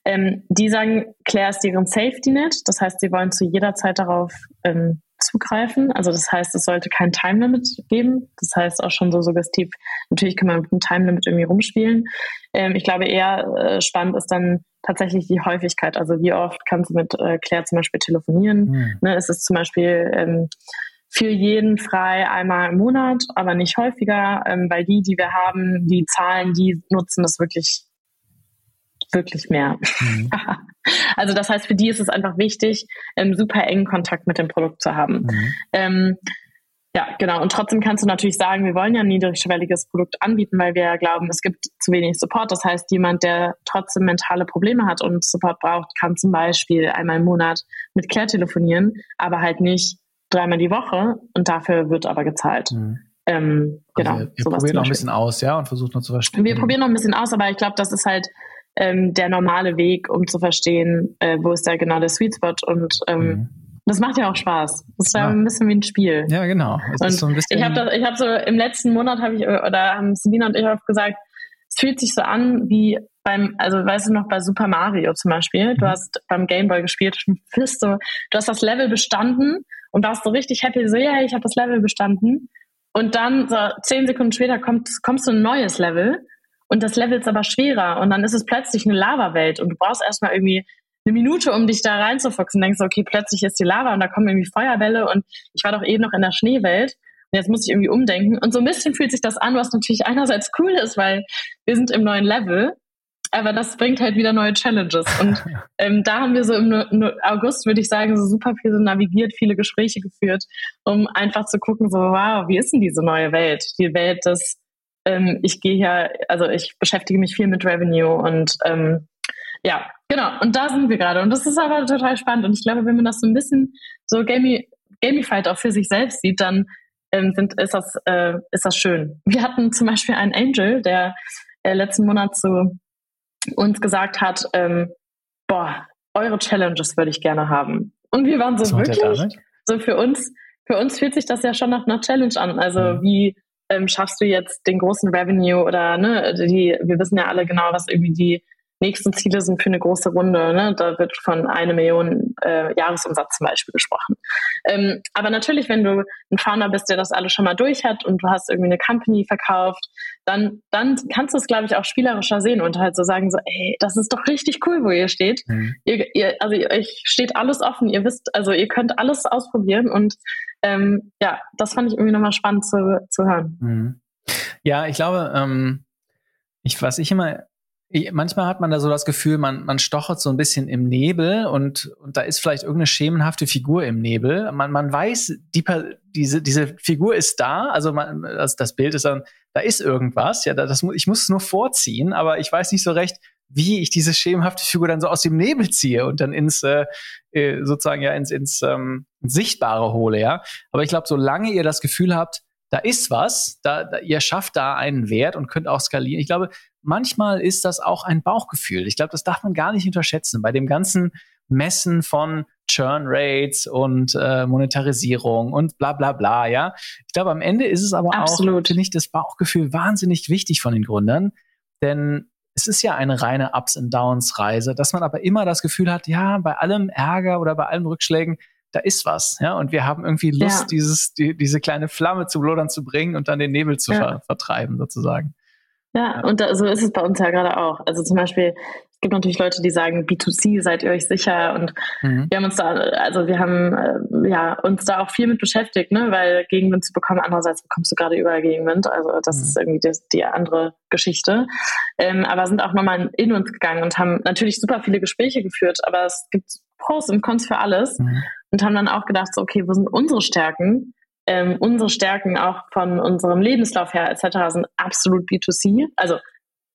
ähm, die sagen, Claire ist deren Safety-Net, das heißt, sie wollen zu jeder Zeit darauf ähm, zugreifen. Also das heißt, es sollte kein Time-Limit geben. Das heißt auch schon so suggestiv, natürlich kann man mit einem Time-Limit irgendwie rumspielen. Ähm, ich glaube, eher äh, spannend ist dann tatsächlich die Häufigkeit. Also wie oft kannst du mit äh, Claire zum Beispiel telefonieren? Mhm. Ne, ist es zum Beispiel ähm, für jeden frei einmal im Monat, aber nicht häufiger, ähm, weil die, die wir haben, die Zahlen, die nutzen das wirklich, wirklich mehr. Mhm. also das heißt, für die ist es einfach wichtig, ähm, super engen Kontakt mit dem Produkt zu haben. Mhm. Ähm, ja, genau. Und trotzdem kannst du natürlich sagen, wir wollen ja ein niedrigschwelliges Produkt anbieten, weil wir ja glauben, es gibt zu wenig Support. Das heißt, jemand, der trotzdem mentale Probleme hat und Support braucht, kann zum Beispiel einmal im Monat mit Claire telefonieren, aber halt nicht dreimal die Woche und dafür wird aber gezahlt. Mhm. Ähm, genau. Also ihr probiert noch ein bisschen aus, ja, und versucht noch zu verstehen. Wir probieren noch ein bisschen aus, aber ich glaube, das ist halt ähm, der normale Weg, um zu verstehen, äh, wo ist da genau der Sweet Spot und ähm, mhm. Das macht ja auch Spaß. Das ist ja, ein bisschen wie ein Spiel. Ja, genau. so ich habe hab so im letzten Monat habe ich oder haben Selina und ich oft gesagt, es fühlt sich so an wie beim, also weißt du noch, bei Super Mario zum Beispiel, du mhm. hast beim Gameboy gespielt bist so, du hast das Level bestanden und warst so richtig happy, so, ja, ich habe das Level bestanden. Und dann, so zehn Sekunden später, kommt, kommst du ein neues Level und das Level ist aber schwerer und dann ist es plötzlich eine Lava-Welt und du brauchst erstmal irgendwie eine Minute, um dich da reinzufuchsen. Denkst okay, plötzlich ist die Lava und da kommen irgendwie Feuerbälle und ich war doch eben noch in der Schneewelt und jetzt muss ich irgendwie umdenken. Und so ein bisschen fühlt sich das an, was natürlich einerseits cool ist, weil wir sind im neuen Level aber das bringt halt wieder neue Challenges. Und ähm, da haben wir so im no August, würde ich sagen, so super viel so navigiert, viele Gespräche geführt, um einfach zu gucken, so, wow, wie ist denn diese neue Welt? Die Welt des, ähm, ich gehe ja, also ich beschäftige mich viel mit Revenue und ähm, ja, genau. Und da sind wir gerade. Und das ist aber total spannend. Und ich glaube, wenn man das so ein bisschen so gami gamified auch für sich selbst sieht, dann ähm, sind, ist, das, äh, ist das schön. Wir hatten zum Beispiel einen Angel, der äh, letzten Monat zu uns gesagt hat, ähm, boah, eure Challenges würde ich gerne haben. Und wir waren so Was wirklich, so für uns, für uns fühlt sich das ja schon nach einer Challenge an. Also mhm. wie ähm, schaffst du jetzt den großen Revenue oder ne, die, wir wissen ja alle genau, was irgendwie die nächsten Ziele sind für eine große Runde. Ne? Da wird von einer Million äh, Jahresumsatz zum Beispiel gesprochen. Ähm, aber natürlich, wenn du ein Founder bist, der das alles schon mal durch hat und du hast irgendwie eine Company verkauft, dann, dann kannst du es, glaube ich, auch spielerischer sehen und halt so sagen, so, ey, das ist doch richtig cool, wo ihr steht. Mhm. Ihr, ihr, also euch steht alles offen, ihr wisst, also ihr könnt alles ausprobieren und ähm, ja, das fand ich irgendwie nochmal spannend zu, zu hören. Mhm. Ja, ich glaube, ähm, ich, was ich immer manchmal hat man da so das Gefühl, man, man stochert so ein bisschen im Nebel und, und da ist vielleicht irgendeine schemenhafte Figur im Nebel. Man, man weiß, die, diese, diese Figur ist da, also man, das, das Bild ist dann, da ist irgendwas, ja, das, ich muss es nur vorziehen, aber ich weiß nicht so recht, wie ich diese schemenhafte Figur dann so aus dem Nebel ziehe und dann ins äh, äh sozusagen ja ins, ins ähm, Sichtbare hole, ja. Aber ich glaube, solange ihr das Gefühl habt, da ist was, da, da, ihr schafft da einen Wert und könnt auch skalieren. Ich glaube, manchmal ist das auch ein Bauchgefühl. Ich glaube, das darf man gar nicht unterschätzen. Bei dem ganzen Messen von Churn Rates und äh, Monetarisierung und bla bla bla, ja. Ich glaube, am Ende ist es aber Absolut. auch, finde ich, das Bauchgefühl wahnsinnig wichtig von den Gründern. Denn es ist ja eine reine Ups and Downs Reise, dass man aber immer das Gefühl hat, ja, bei allem Ärger oder bei allen Rückschlägen, da ist was, ja, und wir haben irgendwie Lust, ja. dieses, die, diese kleine Flamme zu Lodern zu bringen und dann den Nebel zu ja. ver vertreiben, sozusagen. Ja, und da, so ist es bei uns ja gerade auch. Also zum Beispiel, es gibt natürlich Leute, die sagen, B2C, seid ihr euch sicher? Und mhm. wir haben uns da, also wir haben äh, ja uns da auch viel mit beschäftigt, ne? weil Gegenwind zu bekommen, andererseits bekommst du gerade überall Gegenwind. Also das mhm. ist irgendwie das, die andere Geschichte. Ähm, aber sind auch nochmal in uns gegangen und haben natürlich super viele Gespräche geführt, aber es gibt Pros und Cons für alles. Mhm. Und haben dann auch gedacht, so, okay, wo sind unsere Stärken? Ähm, unsere Stärken auch von unserem Lebenslauf her etc. sind absolut B2C. Also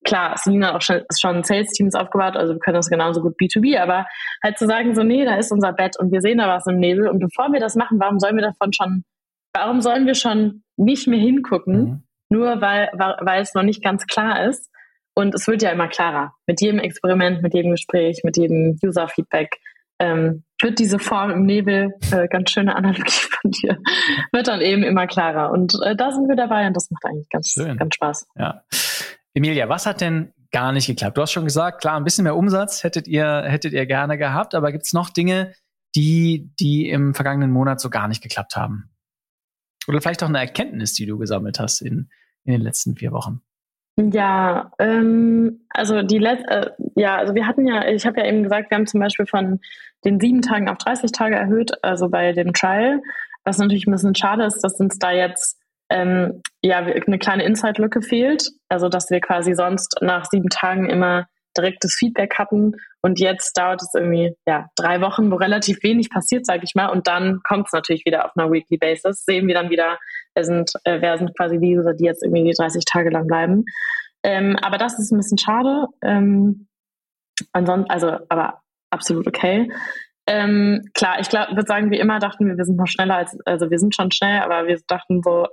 klar, Selina hat auch schon, schon Sales-Teams aufgebaut, also wir können das genauso gut B2B, aber halt zu sagen, so, nee, da ist unser Bett und wir sehen da was im Nebel und bevor wir das machen, warum sollen wir davon schon, warum sollen wir schon nicht mehr hingucken, mhm. nur weil, weil es noch nicht ganz klar ist. Und es wird ja immer klarer. Mit jedem Experiment, mit jedem Gespräch, mit jedem User-Feedback ähm, wird diese Form im Nebel, äh, ganz schöne Analogie von dir, wird dann eben immer klarer. Und äh, da sind wir dabei und das macht eigentlich ganz, Schön. ganz Spaß. Ja. Emilia, was hat denn gar nicht geklappt? Du hast schon gesagt, klar, ein bisschen mehr Umsatz hättet ihr, hättet ihr gerne gehabt, aber gibt es noch Dinge, die, die im vergangenen Monat so gar nicht geklappt haben? Oder vielleicht auch eine Erkenntnis, die du gesammelt hast in, in den letzten vier Wochen? Ja, ähm, also die Let äh, ja, also wir hatten ja, ich habe ja eben gesagt, wir haben zum Beispiel von den sieben Tagen auf 30 Tage erhöht, also bei dem Trial, was natürlich ein bisschen schade ist, dass uns da jetzt ähm, ja eine kleine Insight-Lücke fehlt, also dass wir quasi sonst nach sieben Tagen immer direktes Feedback hatten und jetzt dauert es irgendwie ja drei Wochen, wo relativ wenig passiert, sage ich mal, und dann kommt es natürlich wieder auf einer Weekly Basis, sehen wir dann wieder, wer sind, äh, wer sind quasi die User, die jetzt irgendwie 30 Tage lang bleiben. Ähm, aber das ist ein bisschen schade. Ähm, ansonsten, also, aber absolut okay. Ähm, klar, ich würde sagen, wie immer dachten wir, wir sind noch schneller als, also wir sind schon schnell, aber wir dachten so,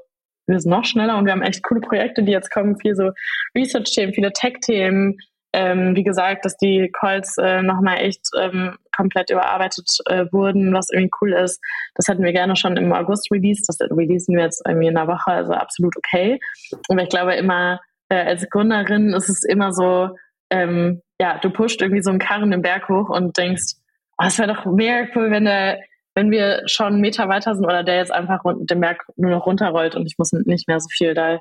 wir sind noch schneller und wir haben echt coole Projekte, die jetzt kommen, viel so Research-Themen, viele Tech-Themen. Ähm, wie gesagt, dass die Calls äh, nochmal echt ähm, komplett überarbeitet äh, wurden, was irgendwie cool ist. Das hatten wir gerne schon im August released. Das releasen wir jetzt irgendwie in einer Woche, also absolut okay. Und ich glaube immer, äh, als Gründerin ist es immer so, ähm, ja, du pusht irgendwie so einen Karren den Berg hoch und denkst, oh, es wäre doch mega cool, wenn der, wenn wir schon einen Meter weiter sind oder der jetzt einfach den Berg nur noch runterrollt und ich muss nicht mehr so viel da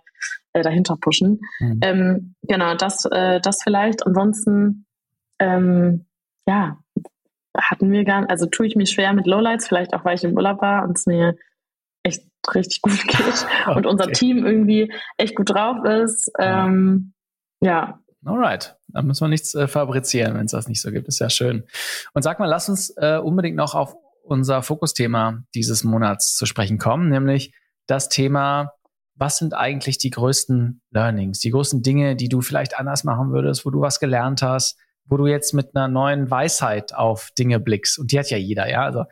äh, dahinter pushen. Mhm. Ähm, genau, das, äh, das vielleicht. Ansonsten, ähm, ja, hatten wir gar, also tue ich mich schwer mit Lowlights, vielleicht auch, weil ich im Urlaub war und es mir echt richtig gut geht okay. und unser Team irgendwie echt gut drauf ist. Ähm, ja, Alright, da müssen wir nichts äh, fabrizieren, wenn es das nicht so gibt. Ist ja schön. Und sag mal, lass uns äh, unbedingt noch auf unser Fokusthema dieses Monats zu sprechen kommen, nämlich das Thema, was sind eigentlich die größten Learnings, die größten Dinge, die du vielleicht anders machen würdest, wo du was gelernt hast, wo du jetzt mit einer neuen Weisheit auf Dinge blickst. Und die hat ja jeder, ja. Also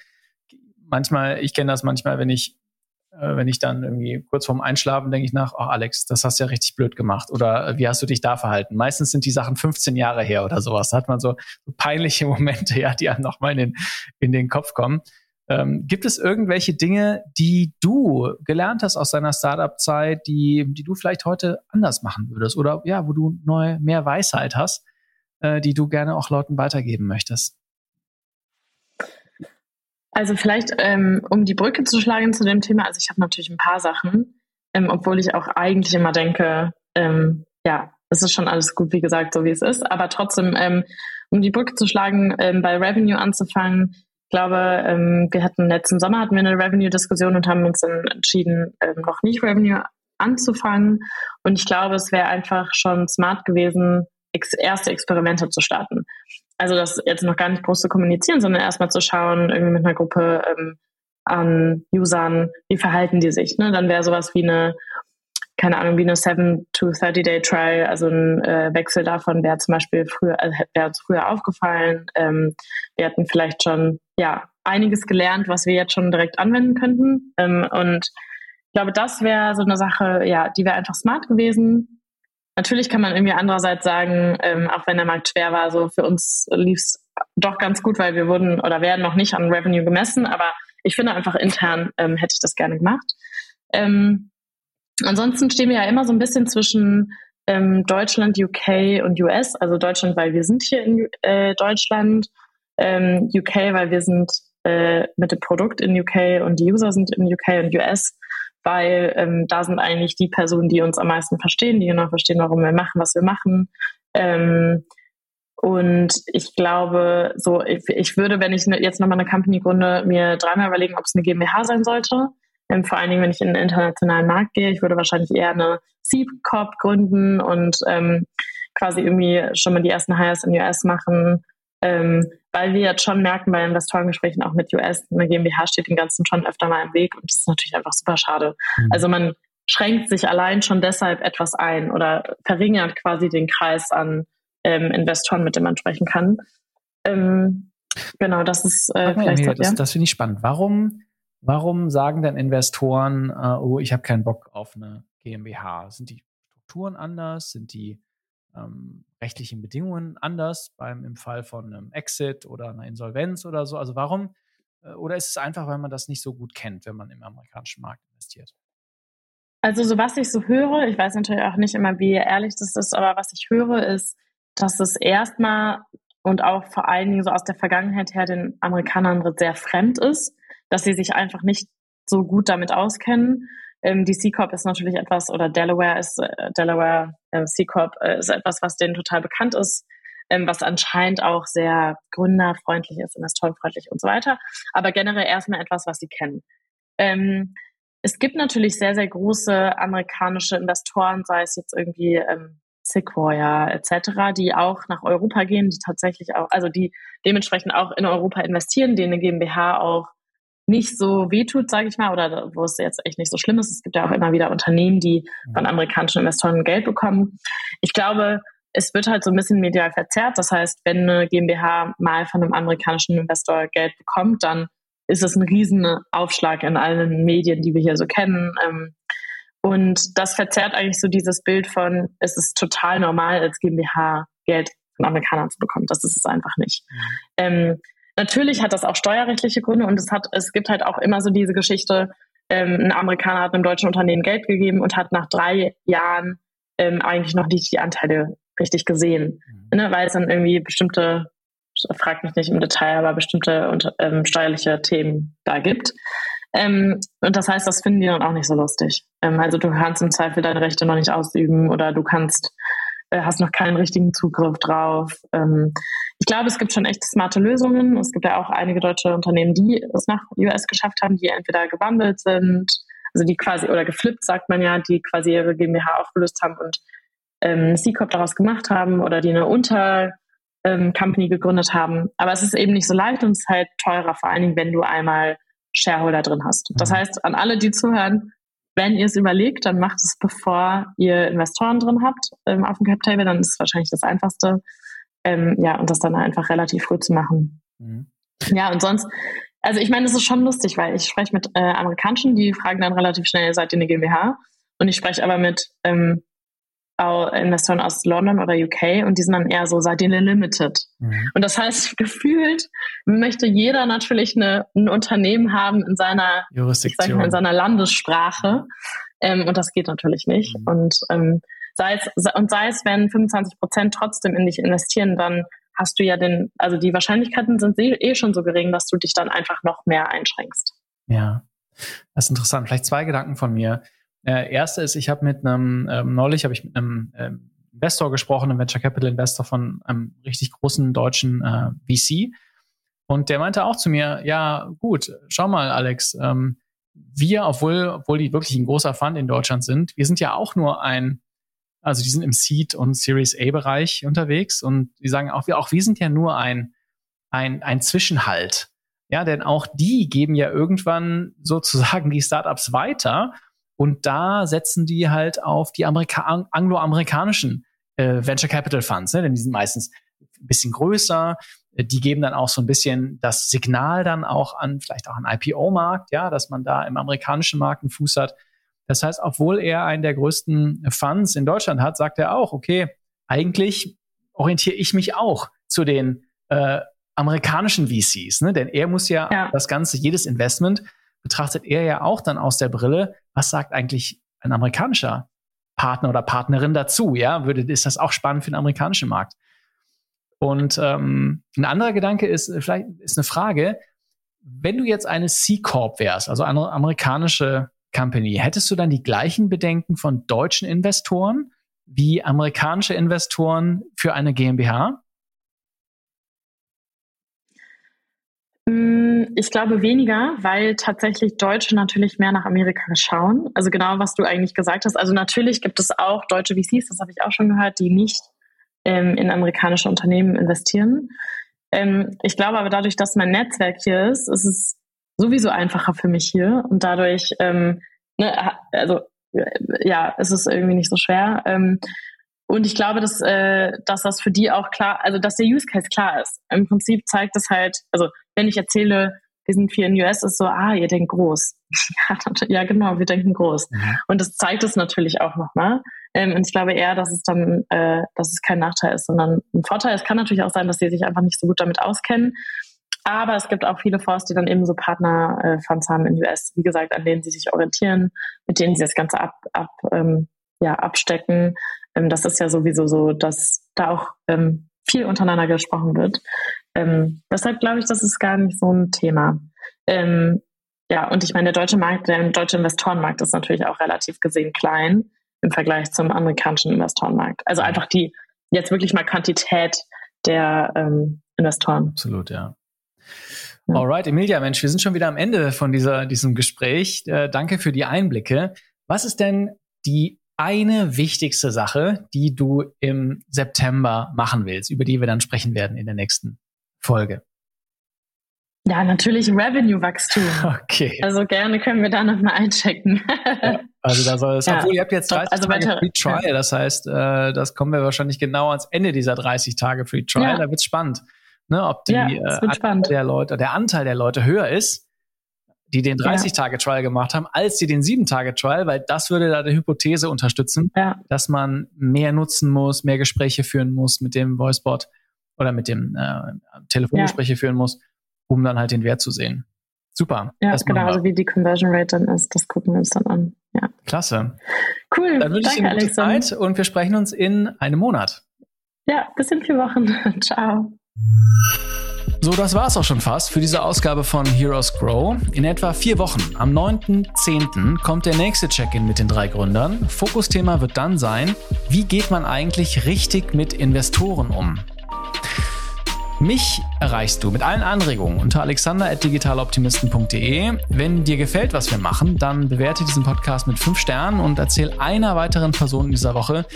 manchmal, ich kenne das manchmal, wenn ich äh, wenn ich dann irgendwie kurz vorm Einschlafen denke ich nach, oh Alex, das hast du ja richtig blöd gemacht oder äh, wie hast du dich da verhalten? Meistens sind die Sachen 15 Jahre her oder sowas. Da hat man so, peinliche Momente, ja, die einem nochmal in den, in den Kopf kommen. Ähm, gibt es irgendwelche Dinge, die du gelernt hast aus deiner Startup-Zeit, die, die du vielleicht heute anders machen würdest oder ja, wo du neu mehr Weisheit hast, äh, die du gerne auch Leuten weitergeben möchtest? Also vielleicht, ähm, um die Brücke zu schlagen zu dem Thema, also ich habe natürlich ein paar Sachen, ähm, obwohl ich auch eigentlich immer denke, ähm, ja, es ist schon alles gut, wie gesagt, so wie es ist. Aber trotzdem, ähm, um die Brücke zu schlagen, ähm, bei Revenue anzufangen, ich glaube, ähm, wir hatten letzten Sommer hatten wir eine Revenue-Diskussion und haben uns dann entschieden, ähm, noch nicht Revenue anzufangen. Und ich glaube, es wäre einfach schon smart gewesen, ex erste Experimente zu starten also das jetzt noch gar nicht groß zu kommunizieren, sondern erstmal zu schauen, irgendwie mit einer Gruppe ähm, an Usern, wie verhalten die sich. Ne? Dann wäre sowas wie eine, keine Ahnung, wie eine 7 to 30 Day Trial, also ein äh, Wechsel davon wäre zum Beispiel früher, also wäre uns früher aufgefallen. Ähm, wir hatten vielleicht schon ja einiges gelernt, was wir jetzt schon direkt anwenden könnten. Ähm, und ich glaube, das wäre so eine Sache, ja, die wäre einfach smart gewesen. Natürlich kann man irgendwie andererseits sagen, ähm, auch wenn der Markt schwer war, so für uns lief es doch ganz gut, weil wir wurden oder werden noch nicht an Revenue gemessen, aber ich finde einfach intern ähm, hätte ich das gerne gemacht. Ähm, ansonsten stehen wir ja immer so ein bisschen zwischen ähm, Deutschland, UK und US. Also Deutschland, weil wir sind hier in äh, Deutschland, ähm, UK, weil wir sind äh, mit dem Produkt in UK und die User sind in UK und US, weil ähm, da sind eigentlich die Personen, die uns am meisten verstehen, die genau verstehen, warum wir machen, was wir machen. Ähm, und ich glaube, so, ich, ich würde, wenn ich ne, jetzt nochmal eine Company gründe, mir dreimal überlegen, ob es eine GmbH sein sollte. Ähm, vor allen Dingen, wenn ich in den internationalen Markt gehe. Ich würde wahrscheinlich eher eine C-Corp gründen und ähm, quasi irgendwie schon mal die ersten Hires in US machen. Ähm, weil wir jetzt schon merken bei Investorengesprächen auch mit US, eine GmbH steht dem Ganzen schon öfter mal im Weg und das ist natürlich einfach super schade. Mhm. Also man schränkt sich allein schon deshalb etwas ein oder verringert quasi den Kreis an ähm, Investoren, mit denen man sprechen kann. Ähm, genau, das ist äh, vielleicht Emilia, das, ja. das finde ich spannend. Warum, warum sagen denn Investoren, äh, oh, ich habe keinen Bock auf eine GmbH? Sind die Strukturen anders? Sind die ähm, rechtlichen Bedingungen anders beim im Fall von einem Exit oder einer Insolvenz oder so? Also warum? Äh, oder ist es einfach, weil man das nicht so gut kennt, wenn man im amerikanischen Markt investiert? Also so was ich so höre, ich weiß natürlich auch nicht immer, wie ehrlich das ist, aber was ich höre, ist, dass es erstmal und auch vor allen Dingen so aus der Vergangenheit her den Amerikanern sehr fremd ist, dass sie sich einfach nicht so gut damit auskennen. Ähm, die C-Corp ist natürlich etwas, oder Delaware ist, äh, Delaware äh, C-Corp äh, ist etwas, was denen total bekannt ist, ähm, was anscheinend auch sehr gründerfreundlich ist, investorenfreundlich und so weiter. Aber generell erstmal etwas, was sie kennen. Ähm, es gibt natürlich sehr, sehr große amerikanische Investoren, sei es jetzt irgendwie ähm, Sequoia etc., die auch nach Europa gehen, die tatsächlich auch, also die dementsprechend auch in Europa investieren, denen eine GmbH auch nicht so wehtut, sage ich mal, oder wo es jetzt echt nicht so schlimm ist. Es gibt ja auch immer wieder Unternehmen, die von amerikanischen Investoren Geld bekommen. Ich glaube, es wird halt so ein bisschen medial verzerrt. Das heißt, wenn eine GmbH mal von einem amerikanischen Investor Geld bekommt, dann ist es ein riesen Aufschlag in allen Medien, die wir hier so kennen. Ähm, und das verzerrt eigentlich so dieses Bild von, es ist total normal, als GmbH Geld von Amerikanern zu bekommen. Das ist es einfach nicht. Mhm. Ähm, natürlich hat das auch steuerrechtliche Gründe und es hat, es gibt halt auch immer so diese Geschichte, ähm, ein Amerikaner hat einem deutschen Unternehmen Geld gegeben und hat nach drei Jahren ähm, eigentlich noch nicht die Anteile richtig gesehen. Mhm. Ne, weil es dann irgendwie bestimmte, fragt mich nicht im Detail, aber bestimmte und, ähm, steuerliche Themen da gibt. Ähm, und das heißt, das finden die dann auch nicht so lustig. Ähm, also du kannst im Zweifel deine Rechte noch nicht ausüben oder du kannst, hast noch keinen richtigen Zugriff drauf. Ähm, ich glaube, es gibt schon echt smarte Lösungen. Es gibt ja auch einige deutsche Unternehmen, die es nach US geschafft haben, die entweder gewandelt sind, also die quasi, oder geflippt, sagt man ja, die quasi ihre GmbH aufgelöst haben und ähm, C-Corp daraus gemacht haben oder die eine Unter-Company ähm, gegründet haben. Aber es ist eben nicht so leicht und es ist halt teurer, vor allen Dingen, wenn du einmal Shareholder drin hast. Das mhm. heißt, an alle, die zuhören, wenn ihr es überlegt, dann macht es, bevor ihr Investoren drin habt ähm, auf dem Cap Table, dann ist es wahrscheinlich das Einfachste. Ähm, ja, und das dann einfach relativ früh zu machen. Mhm. Ja, und sonst, also ich meine, es ist schon lustig, weil ich spreche mit äh, Amerikanischen, die fragen dann relativ schnell, seid ihr eine GmbH? Und ich spreche aber mit ähm, Investoren aus London oder UK und die sind dann eher so, ihr limited. Mhm. Und das heißt, gefühlt möchte jeder natürlich eine, ein Unternehmen haben in seiner, sag mal, in seiner Landessprache. Ähm, und das geht natürlich nicht. Mhm. Und ähm, sei es, und sei es, wenn 25 Prozent trotzdem in dich investieren, dann hast du ja den, also die Wahrscheinlichkeiten sind eh schon so gering, dass du dich dann einfach noch mehr einschränkst. Ja, das ist interessant. Vielleicht zwei Gedanken von mir. Äh, erste ist, ich habe mit einem, ähm, neulich habe ich mit einem ähm, Investor gesprochen, einem Venture Capital Investor von einem richtig großen deutschen äh, VC. Und der meinte auch zu mir, ja, gut, schau mal, Alex, ähm, wir, obwohl, obwohl die wirklich ein großer Fund in Deutschland sind, wir sind ja auch nur ein, also die sind im Seed und Series A Bereich unterwegs und die sagen auch, wir, auch wir sind ja nur ein, ein, ein Zwischenhalt. Ja, denn auch die geben ja irgendwann sozusagen die Startups weiter und da setzen die halt auf die Amerika angloamerikanischen äh, Venture Capital Funds, ne? denn die sind meistens ein bisschen größer. Äh, die geben dann auch so ein bisschen das Signal dann auch an, vielleicht auch an IPO-Markt, ja, dass man da im amerikanischen Markt einen Fuß hat. Das heißt, obwohl er einen der größten Funds in Deutschland hat, sagt er auch, okay, eigentlich orientiere ich mich auch zu den äh, amerikanischen VCs, ne? denn er muss ja, ja das Ganze, jedes Investment betrachtet er ja auch dann aus der Brille, was sagt eigentlich ein amerikanischer Partner oder Partnerin dazu, ja, würde, ist das auch spannend für den amerikanischen Markt. Und ähm, ein anderer Gedanke ist, äh, vielleicht ist eine Frage, wenn du jetzt eine C-Corp wärst, also eine amerikanische Company, hättest du dann die gleichen Bedenken von deutschen Investoren wie amerikanische Investoren für eine GmbH? Mm, ich glaube weniger, weil tatsächlich Deutsche natürlich mehr nach Amerika schauen. Also genau, was du eigentlich gesagt hast. Also natürlich gibt es auch deutsche VCs, das habe ich auch schon gehört, die nicht ähm, in amerikanische Unternehmen investieren. Ähm, ich glaube aber dadurch, dass mein Netzwerk hier ist, ist es sowieso einfacher für mich hier und dadurch, ähm, ne, also äh, ja, ist es irgendwie nicht so schwer. Ähm, und ich glaube, dass, äh, dass das für die auch klar, also dass der Use Case klar ist. Im Prinzip zeigt es halt, also wenn ich erzähle, wir sind viel in US, ist so, ah, ihr denkt groß. ja, genau, wir denken groß. Mhm. Und das zeigt es natürlich auch nochmal. Ähm, und ich glaube eher, dass es dann, äh, dass es kein Nachteil ist, sondern ein Vorteil. Es kann natürlich auch sein, dass sie sich einfach nicht so gut damit auskennen. Aber es gibt auch viele Fonds, die dann eben so Partnerfonds haben in US, wie gesagt, an denen sie sich orientieren, mit denen sie das Ganze ab, ab, ähm, ja, abstecken. Ähm, das ist ja sowieso so, dass da auch ähm, viel untereinander gesprochen wird. Ähm, deshalb glaube ich, das ist gar nicht so ein Thema. Ähm, ja, und ich meine, der deutsche Markt, der deutsche Investorenmarkt ist natürlich auch relativ gesehen klein im Vergleich zum amerikanischen Investorenmarkt. Also einfach die jetzt wirklich mal Quantität der ähm, Investoren. Absolut, ja. ja. Alright, Emilia, Mensch, wir sind schon wieder am Ende von dieser, diesem Gespräch. Äh, danke für die Einblicke. Was ist denn die eine wichtigste Sache, die du im September machen willst, über die wir dann sprechen werden in der nächsten Folge? Ja, natürlich Revenue-Wachstum. Okay. Also gerne können wir da nochmal einchecken. ja, also da soll es, ja. obwohl ihr habt jetzt 30 also Tage Free Trial, das heißt, äh, das kommen wir wahrscheinlich genau ans Ende dieser 30 Tage Free Trial. Ja. Da wird's spannend, ne, ob die äh, spannend. der Leute, der Anteil der Leute höher ist, die den 30 Tage Trial gemacht haben, als die den 7 Tage Trial, weil das würde da die Hypothese unterstützen, dass man mehr nutzen muss, mehr Gespräche führen muss mit dem Voicebot oder mit dem äh, Telefongespräche führen muss um dann halt den Wert zu sehen. Super. Ja, genau, also wie die Conversion Rate dann ist, das gucken wir uns dann an. Ja. Klasse. Cool. Dann wünsche ich dir eine gute Zeit und wir sprechen uns in einem Monat. Ja, bis in vier Wochen. Ciao. So, das war es auch schon fast für diese Ausgabe von Heroes Grow. In etwa vier Wochen, am 9.10., kommt der nächste Check-in mit den drei Gründern. Fokusthema wird dann sein, wie geht man eigentlich richtig mit Investoren um? Mich erreichst du mit allen Anregungen unter alexander.digitaloptimisten.de. Wenn dir gefällt, was wir machen, dann bewerte diesen Podcast mit 5 Sternen und erzähl einer weiteren Person in dieser Woche,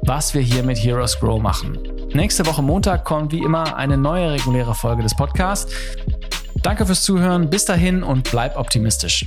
was wir hier mit Heroes Grow machen. Nächste Woche Montag kommt wie immer eine neue reguläre Folge des Podcasts. Danke fürs Zuhören, bis dahin und bleib optimistisch.